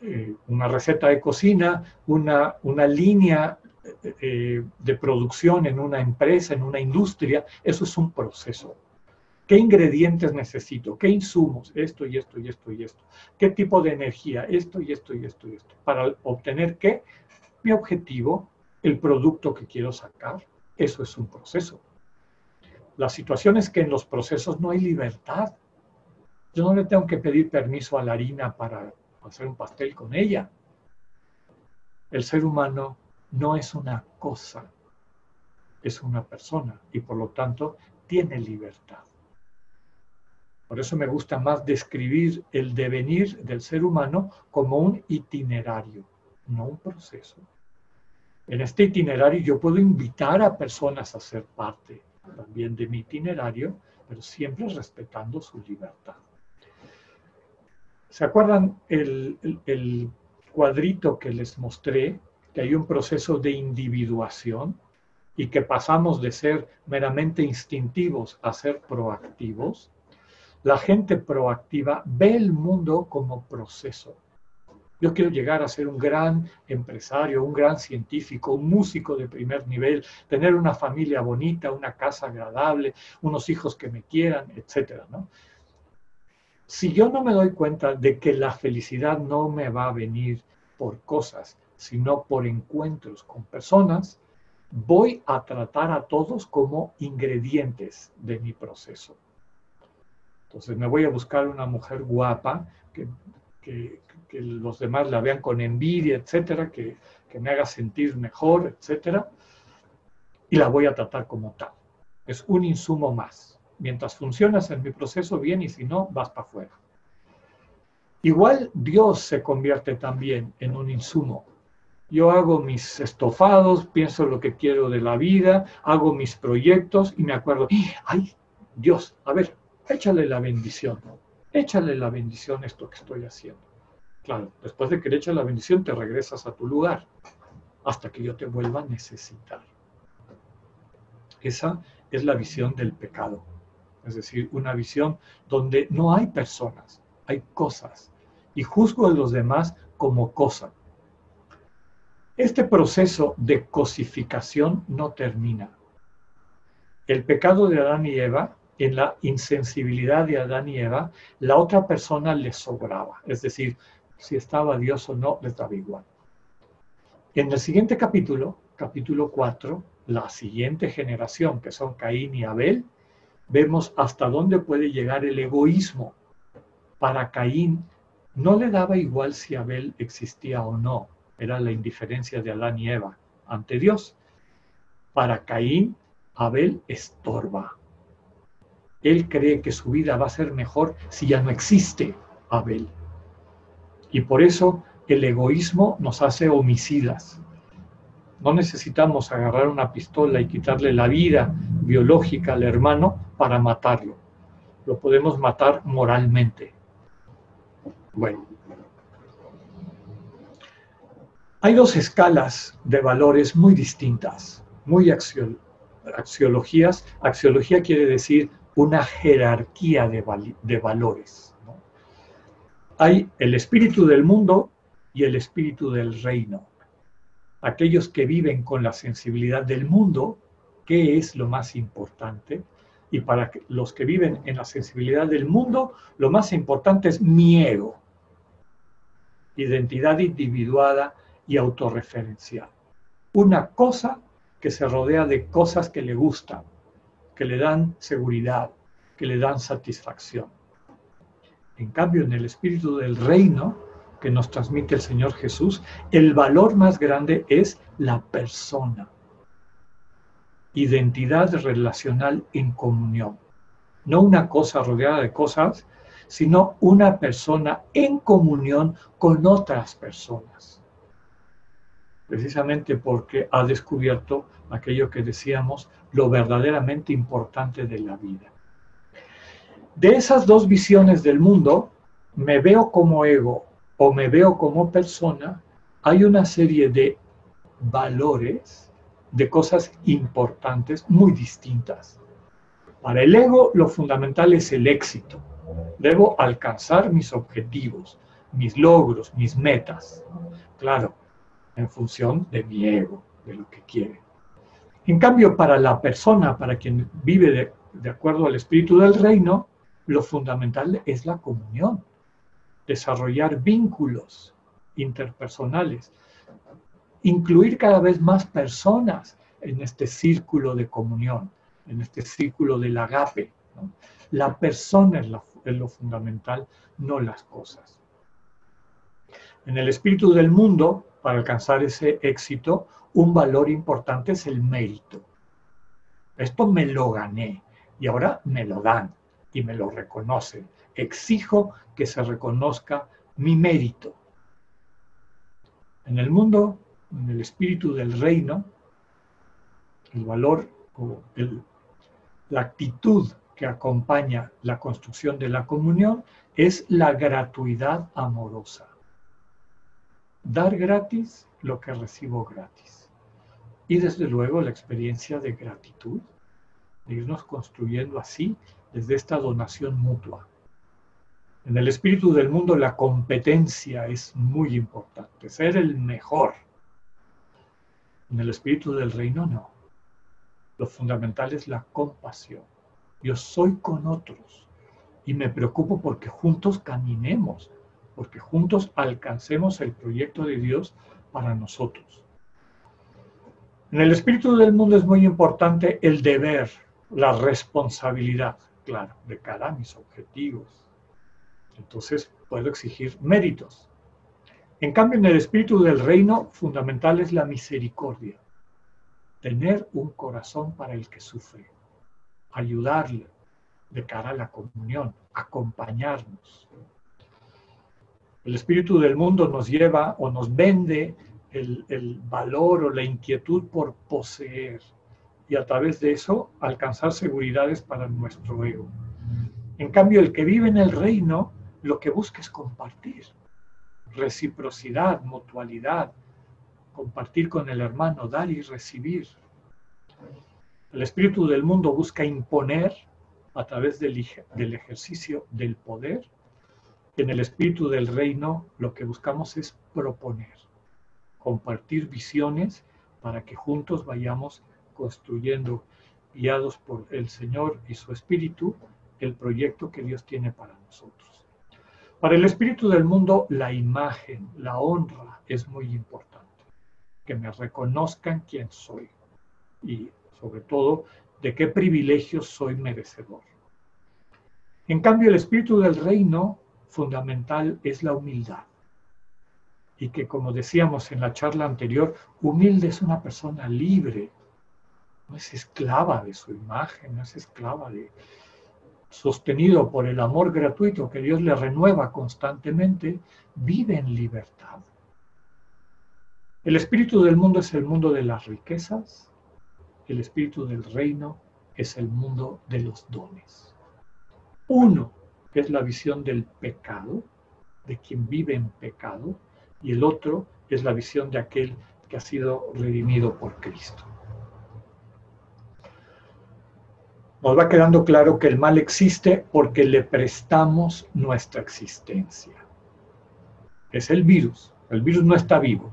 Eh, una receta de cocina, una, línea eh, de producción en una empresa, en una industria, eso es un proceso. ¿Qué ingredientes necesito? ¿Qué insumos? Esto y esto y esto y esto. ¿Qué tipo de energía? Esto y esto y esto y esto. Para obtener qué? Mi objetivo, el producto que quiero sacar. Eso es un proceso. La situación es que en los procesos no hay libertad. Yo no le tengo que pedir permiso a la harina para hacer un pastel con ella. El ser humano no es una cosa, es una persona y por lo tanto tiene libertad. Por eso me gusta más describir el devenir del ser humano como un itinerario, no un proceso. En este itinerario yo puedo invitar a personas a ser parte también de mi itinerario, pero siempre respetando su libertad. ¿Se acuerdan el, el cuadrito que les mostré? Que hay un proceso de individuación y que pasamos de ser meramente instintivos a ser proactivos. La gente proactiva ve el mundo como proceso. Yo quiero llegar a ser un gran empresario, un gran científico, un músico de primer nivel, tener una familia bonita, una casa agradable, unos hijos que me quieran, etc. Si yo no me doy cuenta de que la felicidad no me va a venir por cosas, sino por encuentros con personas, voy a tratar a todos como ingredientes de mi proceso. Entonces me voy a buscar una mujer guapa, que, los demás la vean con envidia, etcétera, que, que me haga sentir mejor, etcétera, y la voy a tratar como tal. Es un insumo más. Mientras funcionas en mi proceso, bien, y si no, vas para afuera. Igual Dios se convierte también en un insumo. Yo hago mis estofados, pienso lo que quiero de la vida, hago mis proyectos y me acuerdo, ay, Dios, a ver, échale la bendición, échale la bendición esto que estoy haciendo. Claro, después de que le eches la bendición te regresas a tu lugar hasta que yo te vuelva a necesitar. Esa es la visión del pecado, es decir, una visión donde no hay personas, hay cosas, y juzgo a los demás como cosa. Este proceso de cosificación no termina. El pecado de Adán y Eva, en la insensibilidad de Adán y Eva, la otra persona les sobraba, es decir, si estaba Dios o no, les daba igual. En el siguiente capítulo, capítulo 4, la siguiente generación, que son Caín y Abel, vemos hasta dónde puede llegar el egoísmo. Para Caín no le daba igual si Abel existía o no, era la indiferencia de Adán y Eva ante Dios. Para Caín, Abel estorba. Él cree que su vida va a ser mejor si ya no existe Abel. Y por eso el egoísmo nos hace homicidas. No necesitamos agarrar una pistola y quitarle la vida biológica al hermano para matarlo. Lo podemos matar moralmente. Bueno, hay dos escalas de valores muy distintas, muy axiologías. Axiología quiere decir una jerarquía de, valores. Hay el espíritu del mundo y el espíritu del reino aquellos que viven con la sensibilidad del mundo, qué es lo más importante, y para los que viven en la sensibilidad del mundo, lo más importante es mi ego, identidad individuada y autorreferencial. Una cosa que se rodea de cosas que le gustan, que le dan seguridad, que le dan satisfacción. En cambio, en el espíritu del reino, que nos transmite el Señor Jesús, el valor más grande es la persona. Identidad relacional en comunión. No una cosa rodeada de cosas, sino una persona en comunión con otras personas. Precisamente porque ha descubierto aquello que decíamos, lo verdaderamente importante de la vida. De esas dos visiones del mundo, me veo como ego o me veo como persona, hay una serie de valores, de cosas importantes muy distintas. Para el ego lo fundamental es el éxito. Debo alcanzar mis objetivos, mis logros, mis metas. Claro, en función de mi ego, de lo que quiere. En cambio, para la persona, para quien vive de, de acuerdo al espíritu del reino, lo fundamental es la comunión desarrollar vínculos interpersonales, incluir cada vez más personas en este círculo de comunión, en este círculo del agape. La persona es, lo fundamental, no las cosas. En el espíritu del mundo, para alcanzar ese éxito, un valor importante es el mérito. Esto me lo gané y ahora me lo dan y me lo reconocen exijo que se reconozca mi mérito. En el mundo, en el espíritu del reino, el valor o la actitud que acompaña la construcción de la comunión es la gratuidad amorosa. Dar gratis lo que recibo gratis. Y desde luego la experiencia de gratitud, de irnos construyendo así desde esta donación mutua. En el espíritu del mundo la competencia es muy importante, ser el mejor. En el espíritu del reino no. Lo fundamental es la compasión. Yo soy con otros y me preocupo porque juntos caminemos porque juntos alcancemos el proyecto de Dios para nosotros. En el espíritu del mundo es muy importante el deber, la responsabilidad, claro, de cara a mis objetivos. Entonces puedo exigir méritos. En cambio, en el espíritu del reino, fundamental es la misericordia. Tener un corazón para el que sufre, ayudarle de cara a la comunión, acompañarnos. El espíritu del mundo nos lleva o nos vende el, valor o la inquietud por poseer y a través de eso alcanzar seguridades para nuestro ego. En cambio, el que vive en el reino lo que busca es compartir, reciprocidad, mutualidad, compartir con el hermano, dar y recibir. El espíritu del mundo busca imponer a través del, del ejercicio del poder. En el espíritu del reino lo que buscamos es proponer compartir visiones para que juntos vayamos construyendo, guiados por el Señor y su Espíritu, el proyecto que Dios tiene para nosotros. Para el Espíritu del mundo, la imagen, la honra es muy importante. Que me reconozcan quién soy y sobre todo de qué privilegios soy merecedor. En cambio, el espíritu del reino fundamental es la humildad y que, como decíamos en la charla anterior, humilde es una persona libre, no es esclava de su imagen, no es esclava de, sostenido por el amor gratuito que Dios le renueva constantemente, vive en libertad. El espíritu del mundo es el mundo de las riquezas, el espíritu del reino es el mundo de los dones. Uno, es la visión del pecado, de quien vive en pecado, y el otro es la visión de aquel que ha sido redimido por Cristo. Nos va quedando claro que el mal existe porque le prestamos nuestra existencia. Es el virus. El virus no está vivo.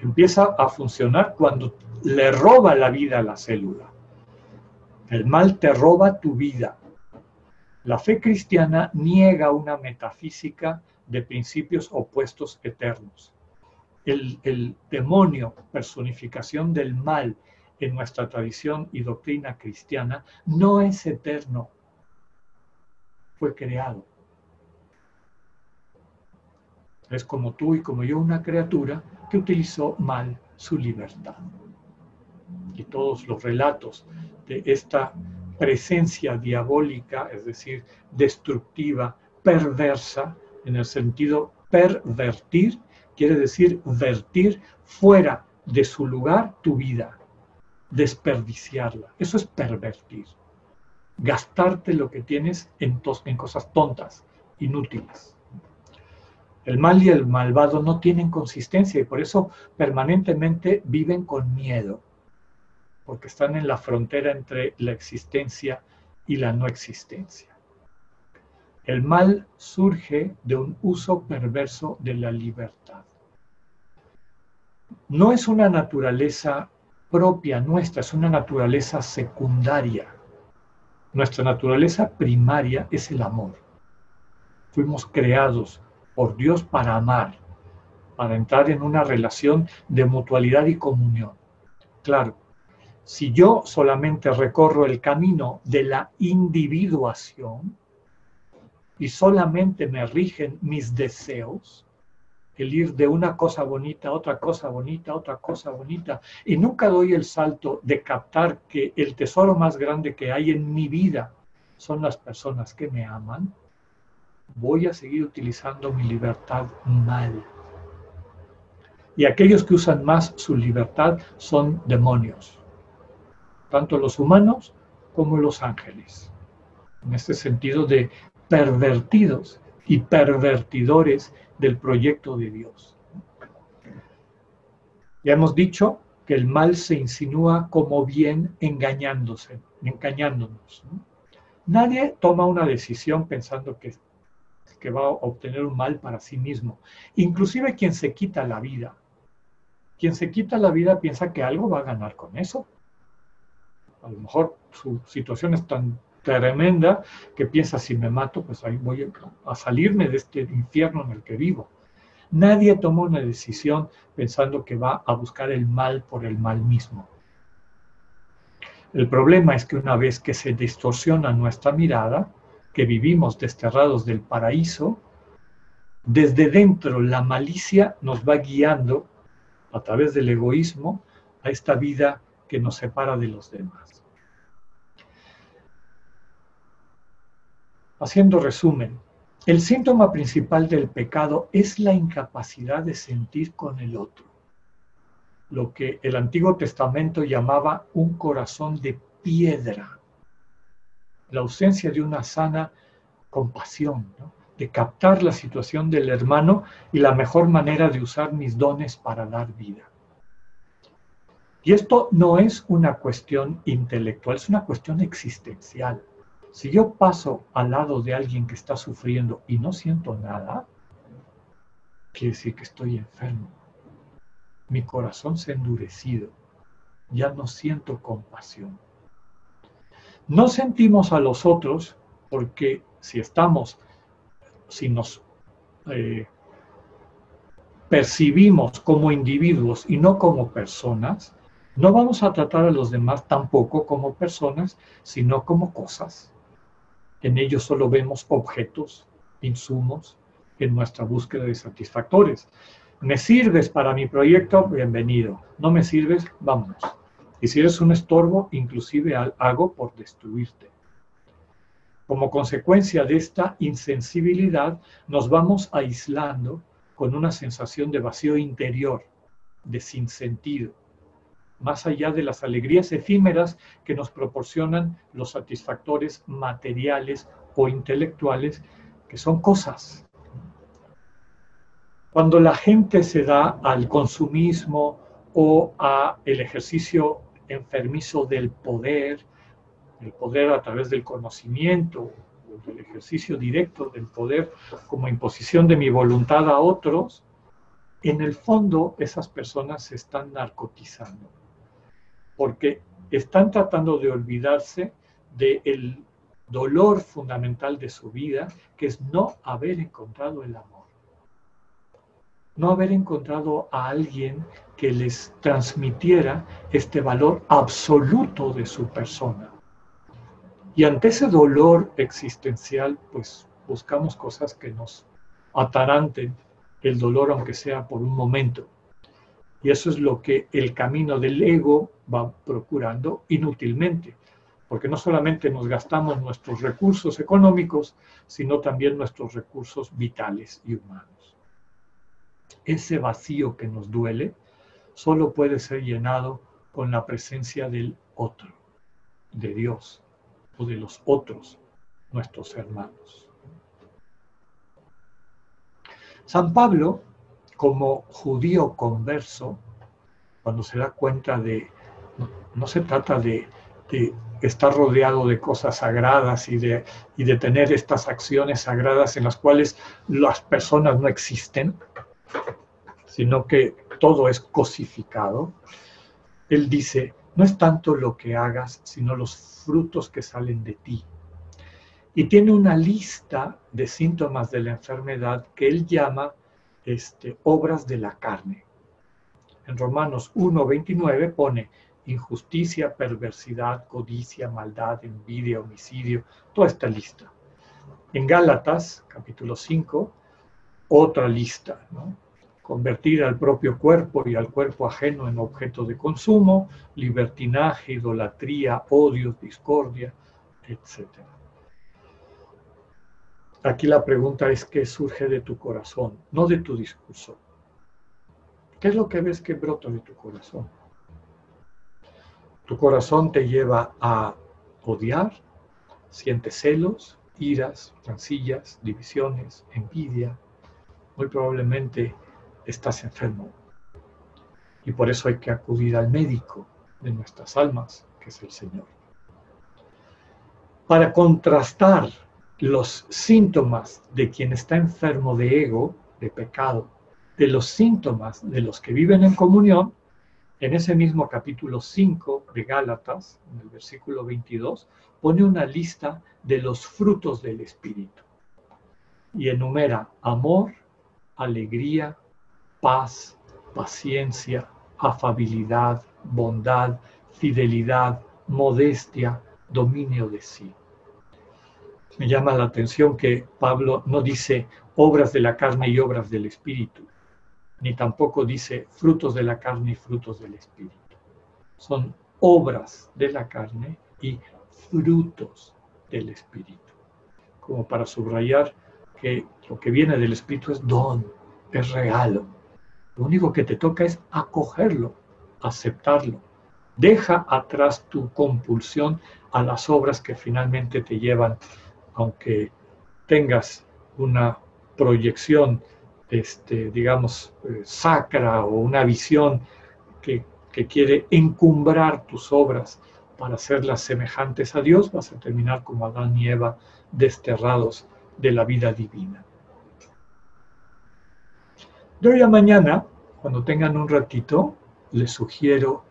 Empieza a funcionar cuando le roba la vida a la célula. El mal te roba tu vida. La fe cristiana niega una metafísica de principios opuestos eternos. El, demonio, personificación del mal en nuestra tradición y doctrina cristiana, no es eterno, fue creado. Es como tú y como yo una criatura que utilizó mal su libertad. Y todos los relatos de esta presencia diabólica, es decir, destructiva, perversa, en el sentido pervertir, quiere decir vertir fuera de su lugar tu vida, desperdiciarla. Eso es pervertir. Gastarte lo que tienes en, cosas tontas, inútiles. El mal y el malvado no tienen consistencia y por eso permanentemente viven con miedo, porque están en la frontera entre la existencia y la no existencia. El mal surge de un uso perverso de la libertad. No es una naturaleza propia nuestra, es una naturaleza secundaria. Nuestra naturaleza primaria es el amor. Fuimos creados por Dios para amar, para entrar en una relación de mutualidad y comunión. Claro, si yo solamente recorro el camino de la individuación, y solamente me rigen mis deseos, el ir de una cosa bonita a otra cosa bonita, a otra cosa bonita, y nunca doy el salto de captar que el tesoro más grande que hay en mi vida son las personas que me aman, voy a seguir utilizando mi libertad mal. Y aquellos que usan más su libertad son demonios, tanto los humanos como los ángeles. En este sentido de pervertidos y pervertidores del proyecto de Dios. Ya hemos dicho que el mal se insinúa como bien engañándose, engañándonos. Nadie toma una decisión pensando que, que va a obtener un mal para sí mismo. Inclusive quien se quita la vida. Quien se quita la vida piensa que algo va a ganar con eso. A lo mejor su situación es tan tremenda que piensa si me mato, pues ahí voy a salirme de este infierno en el que vivo. Nadie toma una decisión pensando que va a buscar el mal por el mal mismo. El problema es que una vez que se distorsiona nuestra mirada, que vivimos desterrados del paraíso, desde dentro la malicia nos va guiando a través del egoísmo a esta vida que nos separa de los demás. Haciendo resumen, el síntoma principal del pecado es la incapacidad de sentir con el otro, lo que el Antiguo Testamento llamaba un corazón de piedra, la ausencia de una sana compasión, de captar la situación del hermano y la mejor manera de usar mis dones para dar vida. Y esto no es una cuestión intelectual, es una cuestión existencial. Si yo paso al lado de alguien que está sufriendo y no siento nada, quiere decir que estoy enfermo. Mi corazón se ha endurecido. Ya no siento compasión. No sentimos a los otros porque si estamos, si nos eh, percibimos como individuos y no como personas, no vamos a tratar a los demás tampoco como personas, sino como cosas. En ellos solo vemos objetos, insumos, en nuestra búsqueda de satisfactores. ¿Me sirves para mi proyecto? Bienvenido. ¿No me sirves? Vámonos. Y si eres un estorbo, inclusive hago por destruirte. Como consecuencia de esta insensibilidad, nos vamos aislando con una sensación de vacío interior, de sinsentido más allá de las alegrías efímeras que nos proporcionan los satisfactores materiales o intelectuales, que son cosas. Cuando la gente se da al consumismo o a el ejercicio enfermizo del poder, el poder a través del conocimiento, del ejercicio directo del poder como imposición de mi voluntad a otros, en el fondo esas personas se están narcotizando porque están tratando de olvidarse del dolor fundamental de su vida, que es no haber encontrado el amor. No haber encontrado a alguien que les transmitiera este valor absoluto de su persona. Y ante ese dolor existencial, pues buscamos cosas que nos ataranten el dolor, aunque sea por un momento. Y eso es lo que el camino del ego va procurando inútilmente, porque no solamente nos gastamos nuestros recursos económicos, sino también nuestros recursos vitales y humanos. Ese vacío que nos duele solo puede ser llenado con la presencia del otro, de Dios o de los otros, nuestros hermanos. San Pablo como judío converso, cuando se da cuenta de, no, se trata de, estar rodeado de cosas sagradas y de, y de tener estas acciones sagradas en las cuales las personas no existen, sino que todo es cosificado. Él dice, no es tanto lo que hagas, sino los frutos que salen de ti. Y tiene una lista de síntomas de la enfermedad que él llama este, obras de la carne. En Romanos 1.29 pone injusticia, perversidad, codicia, maldad, envidia, homicidio, toda esta lista. En Gálatas, capítulo 5, otra lista, convertir al propio cuerpo y al cuerpo ajeno en objeto de consumo, libertinaje, idolatría, odio, discordia, etcétera. Aquí la pregunta es qué surge de tu corazón, no de tu discurso. ¿Qué es lo que ves que brota de tu corazón? Tu corazón te lleva a odiar, sientes celos, iras, transillas, divisiones, envidia. Muy probablemente estás enfermo. Y por eso hay que acudir al médico de nuestras almas, que es el Señor. Para contrastar los síntomas de quien está enfermo de ego, de pecado, de los síntomas de los que viven en comunión, en ese mismo capítulo 5 de Gálatas, en el versículo 22, pone una lista de los frutos del Espíritu y enumera amor, alegría, paz, paciencia, afabilidad, bondad, fidelidad, modestia, dominio de sí. Me llama la atención que Pablo no dice obras de la carne y obras del Espíritu, ni tampoco dice frutos de la carne y frutos del Espíritu. Son obras de la carne y frutos del Espíritu. Como para subrayar que lo que viene del Espíritu es don, es regalo. Lo único que te toca es acogerlo, aceptarlo. Deja atrás tu compulsión a las obras que finalmente te llevan, aunque tengas una proyección, este, digamos, eh, sacra o una visión que, que quiere encumbrar tus obras para hacerlas semejantes a Dios, vas a terminar como Adán y Eva desterrados de la vida divina. Hoy a mañana, cuando tengan un ratito, les sugiero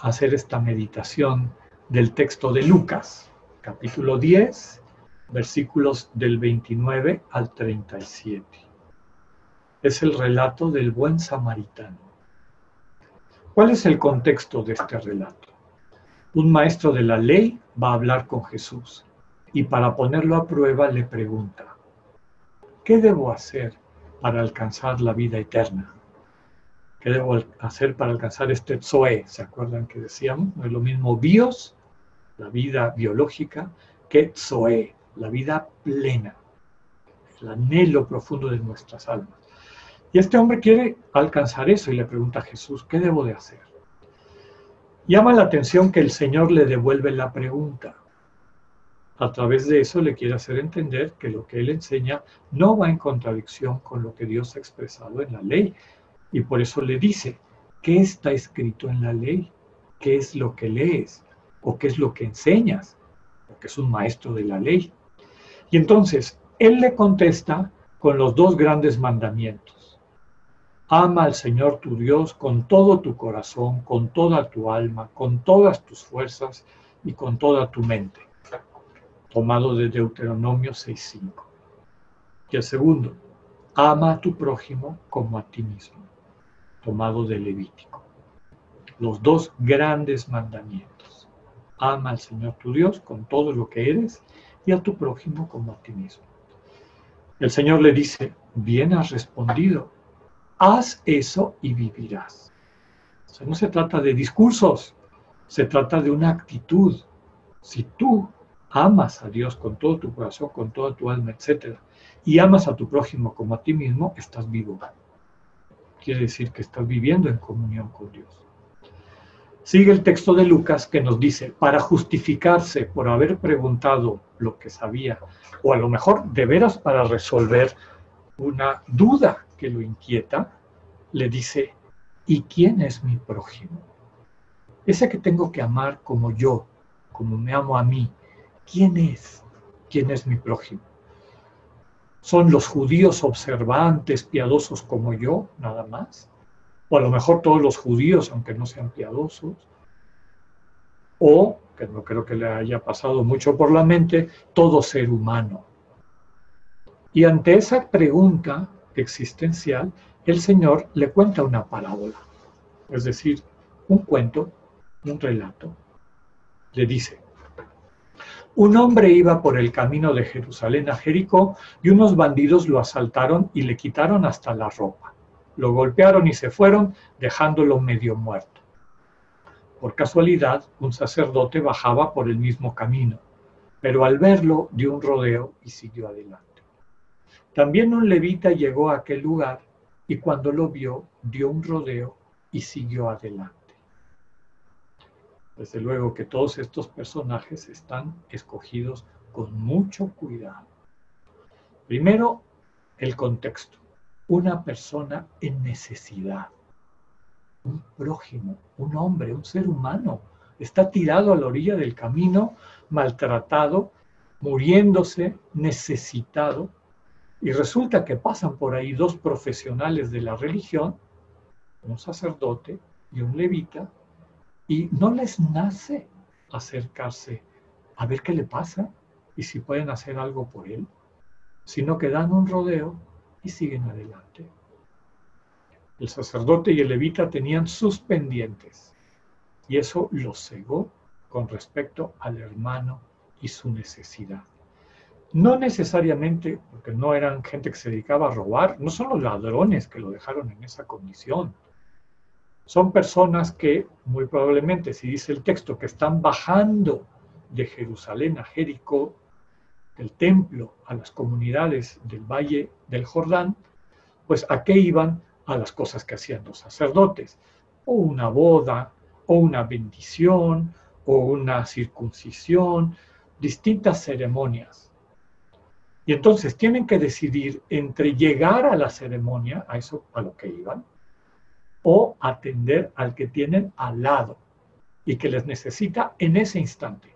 hacer esta meditación del texto de Lucas, capítulo 10, versículos del 29 al 37. Es el relato del buen samaritano. ¿Cuál es el contexto de este relato? Un maestro de la ley va a hablar con Jesús y para ponerlo a prueba le pregunta, ¿qué debo hacer para alcanzar la vida eterna? ¿Qué debo hacer para alcanzar este Zoe? ¿Se acuerdan que decíamos? No es lo mismo bios, la vida biológica, que Zoe, la vida plena, el anhelo profundo de nuestras almas. Y este hombre quiere alcanzar eso y le pregunta a Jesús, ¿qué debo de hacer? Llama la atención que el Señor le devuelve la pregunta a través de eso le quiere hacer entender que lo que él enseña no va en contradicción con lo que Dios ha expresado en la ley. Y por eso le dice, ¿qué está escrito en la ley? ¿Qué es lo que lees? ¿O qué es lo que enseñas? Porque es un maestro de la ley. Y entonces, él le contesta con los dos grandes mandamientos. Ama al Señor tu Dios con todo tu corazón, con toda tu alma, con todas tus fuerzas y con toda tu mente tomado de Deuteronomio 6.5. Y el segundo, ama a tu prójimo como a ti mismo, tomado de Levítico. Los dos grandes mandamientos. Ama al Señor tu Dios con todo lo que eres y a tu prójimo como a ti mismo. El Señor le dice, bien has respondido, haz eso y vivirás. O sea, no se trata de discursos, se trata de una actitud. Si tú amas a Dios con todo tu corazón, con toda tu alma, etc., y amas a tu prójimo como a ti mismo, estás vivo. Quiere decir que estás viviendo en comunión con Dios. Sigue el texto de Lucas que nos dice, para justificarse por haber preguntado lo que sabía, o a lo mejor de veras para resolver una duda que lo inquieta, le dice, ¿y quién es mi prójimo? Ese que tengo que amar como yo, como me amo a mí, ¿quién es? ¿Quién es mi prójimo? ¿Son los judíos observantes, piadosos como yo, nada más? O a lo mejor todos los judíos, aunque no sean piadosos. O, que no creo que le haya pasado mucho por la mente, todo ser humano. Y ante esa pregunta existencial, el Señor le cuenta una parábola, es decir, un cuento, un relato. Le dice, un hombre iba por el camino de Jerusalén a Jericó y unos bandidos lo asaltaron y le quitaron hasta la ropa. Lo golpearon y se fueron, dejándolo medio muerto. Por casualidad, un sacerdote bajaba por el mismo camino, pero al verlo dio un rodeo y siguió adelante. También un levita llegó a aquel lugar y cuando lo vio dio un rodeo y siguió adelante. Desde luego que todos estos personajes están escogidos con mucho cuidado. Primero, el contexto. Una persona en necesidad. Un prójimo, un hombre, un ser humano. Está tirado a la orilla del camino, maltratado, muriéndose, necesitado. Y resulta que pasan por ahí dos profesionales de la religión, un sacerdote y un levita, y no les nace acercarse a ver qué le pasa y si pueden hacer algo por él, sino que dan un rodeo y siguen adelante. El sacerdote y el levita tenían sus pendientes y eso los cegó con respecto al hermano y su necesidad. No necesariamente, porque no eran gente que se dedicaba a robar, no son los ladrones que lo dejaron en esa condición. Son personas que, muy probablemente, si dice el texto, que están bajando de Jerusalén a Jericó, del templo a las comunidades del valle del Jordán, pues a qué iban a las cosas que hacían los sacerdotes, o una boda, o una bendición, o una circuncisión, distintas ceremonias. Y entonces tienen que decidir entre llegar a la ceremonia, a eso a lo que iban, o atender al que tienen al lado y que les necesita en ese instante.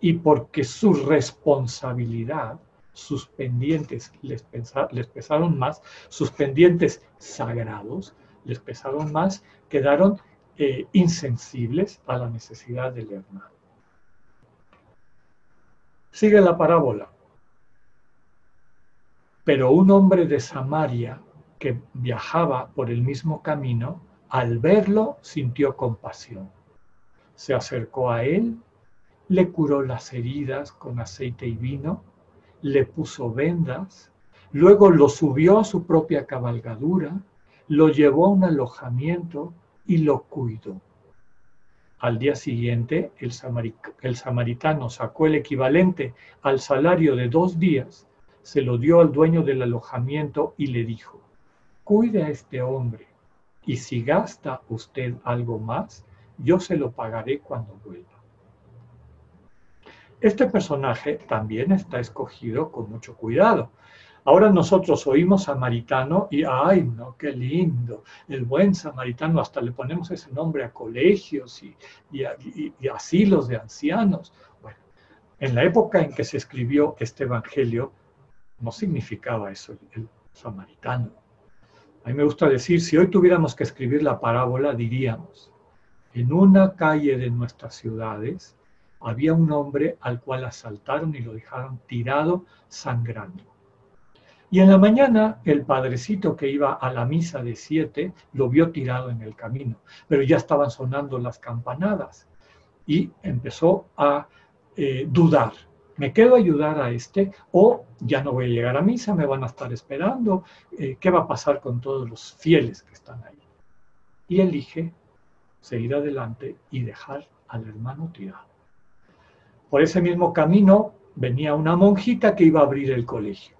Y porque su responsabilidad, sus pendientes les, pesaron más, sus pendientes sagrados les pesaron más, quedaron eh, insensibles a la necesidad del hermano. Sigue la parábola. Pero un hombre de Samaria que viajaba por el mismo camino, al verlo sintió compasión. Se acercó a él, le curó las heridas con aceite y vino, le puso vendas, luego lo subió a su propia cabalgadura, lo llevó a un alojamiento y lo cuidó. Al día siguiente, el, samaritano sacó el equivalente al salario de dos días, se lo dio al dueño del alojamiento y le dijo, cuide a este hombre y si gasta usted algo más, yo se lo pagaré cuando vuelva. Este personaje también está escogido con mucho cuidado. Ahora nosotros oímos samaritano y, ay, no, qué lindo, el buen samaritano, hasta le ponemos ese nombre a colegios y, y, asilos de ancianos. Bueno, en la época en que se escribió este evangelio, no significaba eso el samaritano. A mí me gusta decir, si hoy tuviéramos que escribir la parábola, diríamos, en una calle de nuestras ciudades había un hombre al cual asaltaron y lo dejaron tirado sangrando. Y en la mañana el padrecito que iba a la misa de siete lo vio tirado en el camino, pero ya estaban sonando las campanadas y empezó a eh, dudar ¿Me quedo a ayudar a este o ya no voy a llegar a misa, me van a estar esperando? Eh, ¿Qué va a pasar con todos los fieles que están ahí? Y elige seguir adelante y dejar al hermano tirado. Por ese mismo camino venía una monjita que iba a abrir el colegio.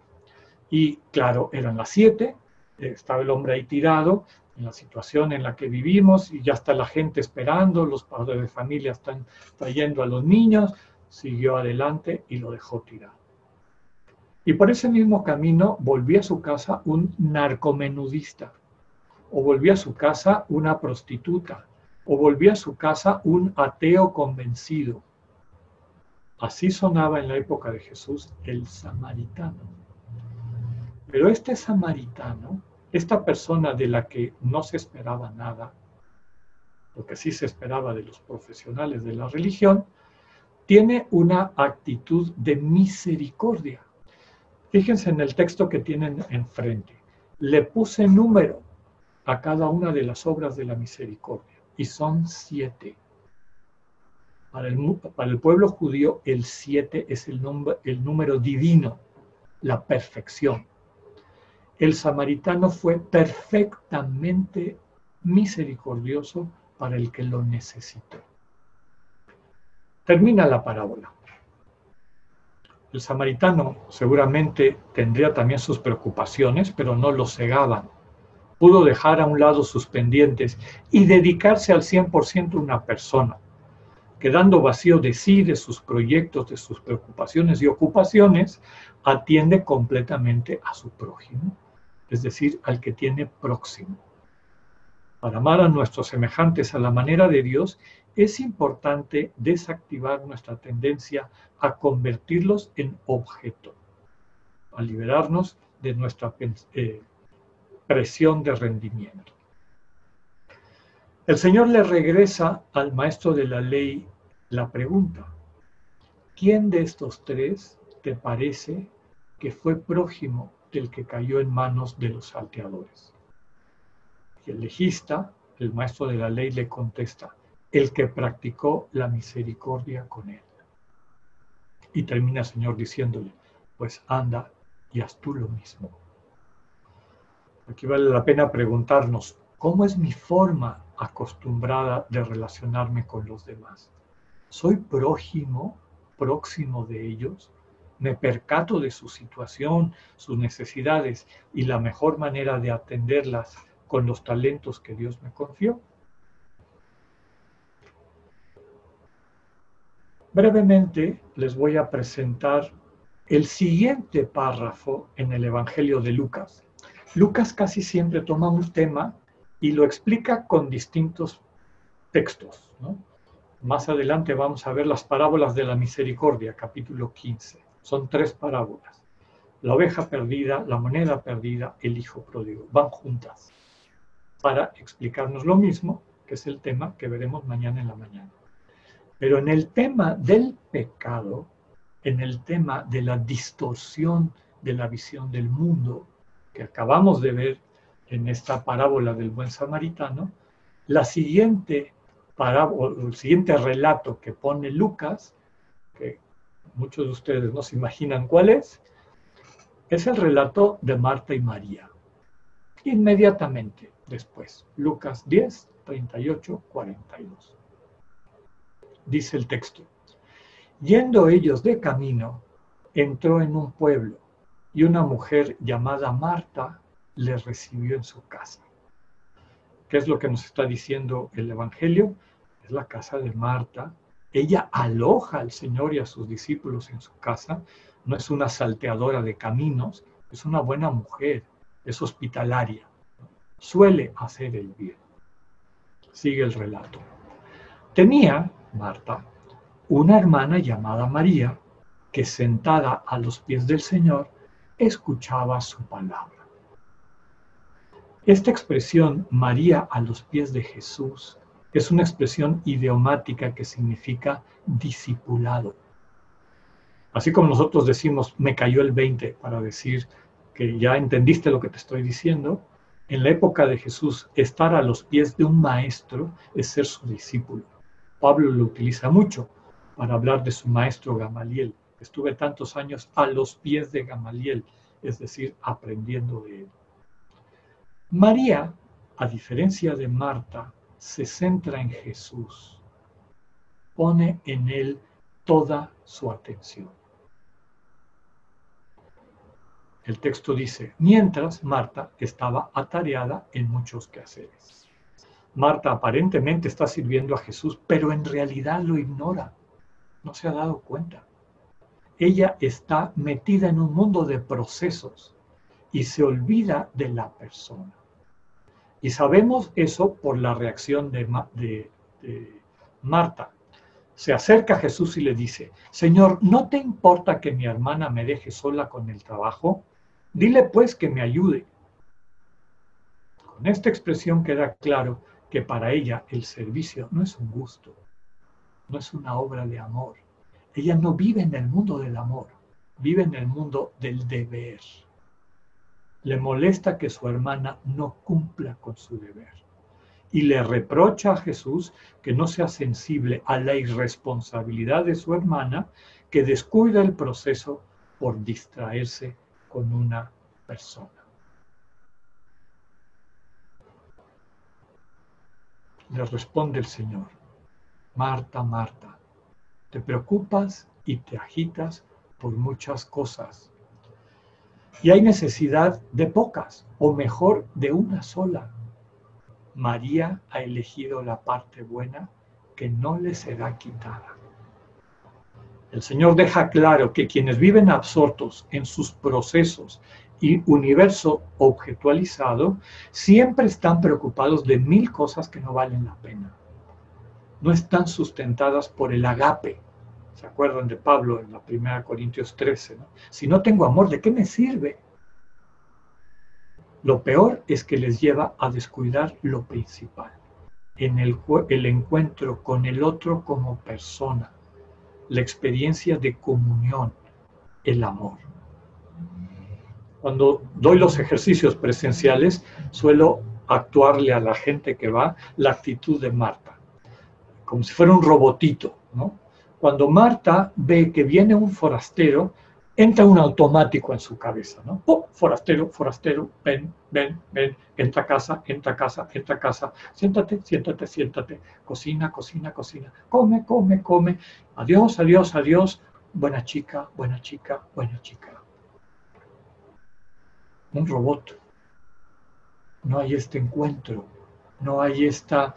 Y claro, eran las siete, estaba el hombre ahí tirado, en la situación en la que vivimos, y ya está la gente esperando, los padres de familia están trayendo a los niños, siguió adelante y lo dejó tirado. Y por ese mismo camino volvió a su casa un narcomenudista, o volvió a su casa una prostituta, o volvió a su casa un ateo convencido. Así sonaba en la época de Jesús el samaritano. Pero este samaritano, esta persona de la que no se esperaba nada, porque sí se esperaba de los profesionales de la religión, tiene una actitud de misericordia. Fíjense en el texto que tienen enfrente. Le puse número a cada una de las obras de la misericordia y son siete. Para el, pueblo judío el siete es el, el número divino, la perfección. El samaritano fue perfectamente misericordioso para el que lo necesitó. Termina la parábola. El samaritano seguramente tendría también sus preocupaciones, pero no lo cegaban. Pudo dejar a un lado sus pendientes y dedicarse al 100% a una persona, quedando vacío de sí, de sus proyectos, de sus preocupaciones y ocupaciones, atiende completamente a su prójimo, es decir, al que tiene próximo. Para amar a nuestros semejantes a la manera de Dios es importante desactivar nuestra tendencia a convertirlos en objeto, a liberarnos de nuestra eh, presión de rendimiento. El Señor le regresa al maestro de la ley la pregunta, ¿quién de estos tres te parece que fue prójimo del que cayó en manos de los salteadores? Y el legista, el maestro de la ley, le contesta, el que practicó la misericordia con él. Y termina el Señor diciéndole, pues anda y haz tú lo mismo. Aquí vale la pena preguntarnos, ¿cómo es mi forma acostumbrada de relacionarme con los demás? ¿Soy prójimo, próximo de ellos? ¿Me percato de su situación, sus necesidades y la mejor manera de atenderlas con los talentos que Dios me confió? Brevemente les voy a presentar el siguiente párrafo en el Evangelio de Lucas. Lucas casi siempre toma un tema y lo explica con distintos textos. Más adelante vamos a ver las parábolas de la misericordia, capítulo 15. Son tres parábolas. La oveja perdida, la moneda perdida, el hijo pródigo. Van juntas para explicarnos lo mismo, que es el tema que veremos mañana en la mañana. Pero en el tema del pecado, en el tema de la distorsión de la visión del mundo que acabamos de ver en esta parábola del buen samaritano, la siguiente parábola, el siguiente relato que pone Lucas, que muchos de ustedes no se imaginan cuál es, es el relato de Marta y María. Inmediatamente después, Lucas 10, 38, 42 dice el texto. Yendo ellos de camino, entró en un pueblo y una mujer llamada Marta le recibió en su casa. ¿Qué es lo que nos está diciendo el Evangelio? Es la casa de Marta. Ella aloja al Señor y a sus discípulos en su casa. No es una salteadora de caminos, es una buena mujer, es hospitalaria. Suele hacer el bien. Sigue el relato. Tenía Marta, una hermana llamada María, que sentada a los pies del Señor, escuchaba su palabra. Esta expresión, María a los pies de Jesús, es una expresión idiomática que significa discipulado. Así como nosotros decimos, me cayó el 20 para decir que ya entendiste lo que te estoy diciendo, en la época de Jesús, estar a los pies de un maestro es ser su discípulo. Pablo lo utiliza mucho para hablar de su maestro Gamaliel. Estuve tantos años a los pies de Gamaliel, es decir, aprendiendo de él. María, a diferencia de Marta, se centra en Jesús, pone en él toda su atención. El texto dice, mientras Marta estaba atareada en muchos quehaceres. Marta aparentemente está sirviendo a Jesús, pero en realidad lo ignora. No se ha dado cuenta. Ella está metida en un mundo de procesos y se olvida de la persona. Y sabemos eso por la reacción de, Marta. Se acerca a Jesús y le dice, Señor, ¿no te importa que mi hermana me deje sola con el trabajo? Dile pues que me ayude. Con esta expresión queda claro que para ella el servicio no es un gusto, no es una obra de amor. Ella no vive en el mundo del amor, vive en el mundo del deber. Le molesta que su hermana no cumpla con su deber. Y le reprocha a Jesús que no sea sensible a la irresponsabilidad de su hermana, que descuida el proceso por distraerse con una persona. le responde el Señor, Marta, Marta, te preocupas y te agitas por muchas cosas. Y hay necesidad de pocas, o mejor, de una sola. María ha elegido la parte buena que no le será quitada. El Señor deja claro que quienes viven absortos en sus procesos y universo objetualizado siempre están preocupados de mil cosas que no valen la pena. No están sustentadas por el agape. ¿Se acuerdan de Pablo en la primera Corintios 13? Si no tengo amor, ¿de qué me sirve? Lo peor es que les lleva a descuidar lo principal, en el, el encuentro con el otro como persona, la experiencia de comunión, el amor. Cuando doy los ejercicios presenciales, suelo actuarle a la gente que va la actitud de Marta, como si fuera un robotito, ¿no? Cuando Marta ve que viene un forastero, entra un automático en su cabeza, ¿no? Oh, forastero, forastero, ven, ven, ven, entra a casa, entra a casa, entra a casa, siéntate, siéntate, siéntate, cocina, cocina, cocina, come, come, come, adiós, adiós, adiós, buena chica, buena chica, buena chica. Un robot. No hay este encuentro, no hay esta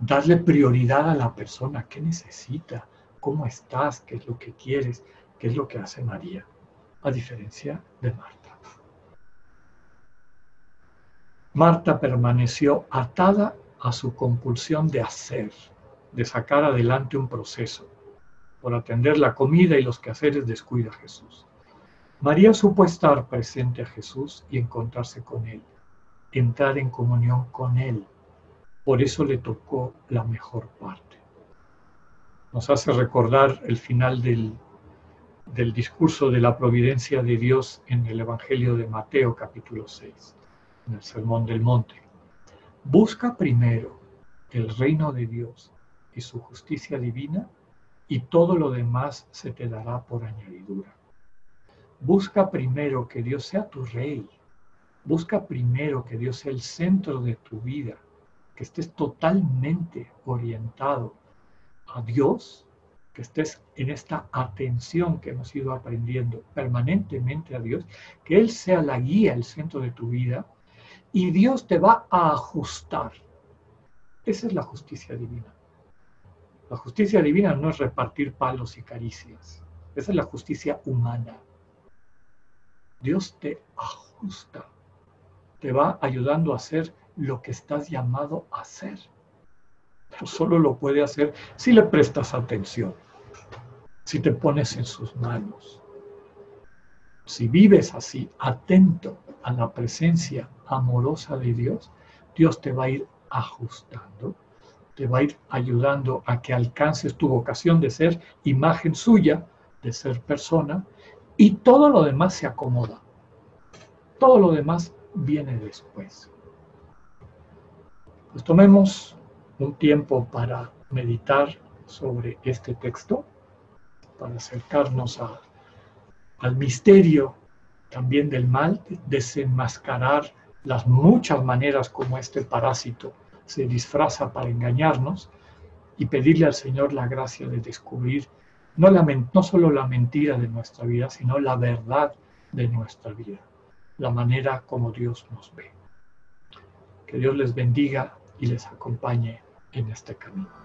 darle prioridad a la persona, ¿qué necesita? ¿Cómo estás? ¿Qué es lo que quieres? ¿Qué es lo que hace María? A diferencia de Marta. Marta permaneció atada a su compulsión de hacer, de sacar adelante un proceso. Por atender la comida y los quehaceres descuida a Jesús. María supo estar presente a Jesús y encontrarse con Él, entrar en comunión con Él. Por eso le tocó la mejor parte nos hace recordar el final del, del discurso de la providencia de Dios en el Evangelio de Mateo capítulo 6, en el Sermón del Monte. Busca primero el reino de Dios y su justicia divina y todo lo demás se te dará por añadidura. Busca primero que Dios sea tu rey. Busca primero que Dios sea el centro de tu vida, que estés totalmente orientado a Dios, que estés en esta atención que hemos ido aprendiendo permanentemente a Dios, que Él sea la guía, el centro de tu vida, y Dios te va a ajustar. Esa es la justicia divina. La justicia divina no es repartir palos y caricias. Esa es la justicia humana. Dios te ajusta, te va ayudando a hacer lo que estás llamado a hacer pero solo lo puede hacer si le prestas atención, si te pones en sus manos. Si vives así, atento a la presencia amorosa de Dios, Dios te va a ir ajustando, te va a ir ayudando a que alcances tu vocación de ser imagen suya, de ser persona, y todo lo demás se acomoda. Todo lo demás viene después. Pues tomemos un tiempo para meditar sobre este texto, para acercarnos al misterio también del mal, desenmascarar las muchas maneras como este parásito se disfraza para engañarnos y pedirle al Señor la gracia de descubrir no, la, no solo la mentira de nuestra vida, sino la verdad de nuestra vida, la manera como Dios nos ve. Que Dios les bendiga y les acompañe en este camino.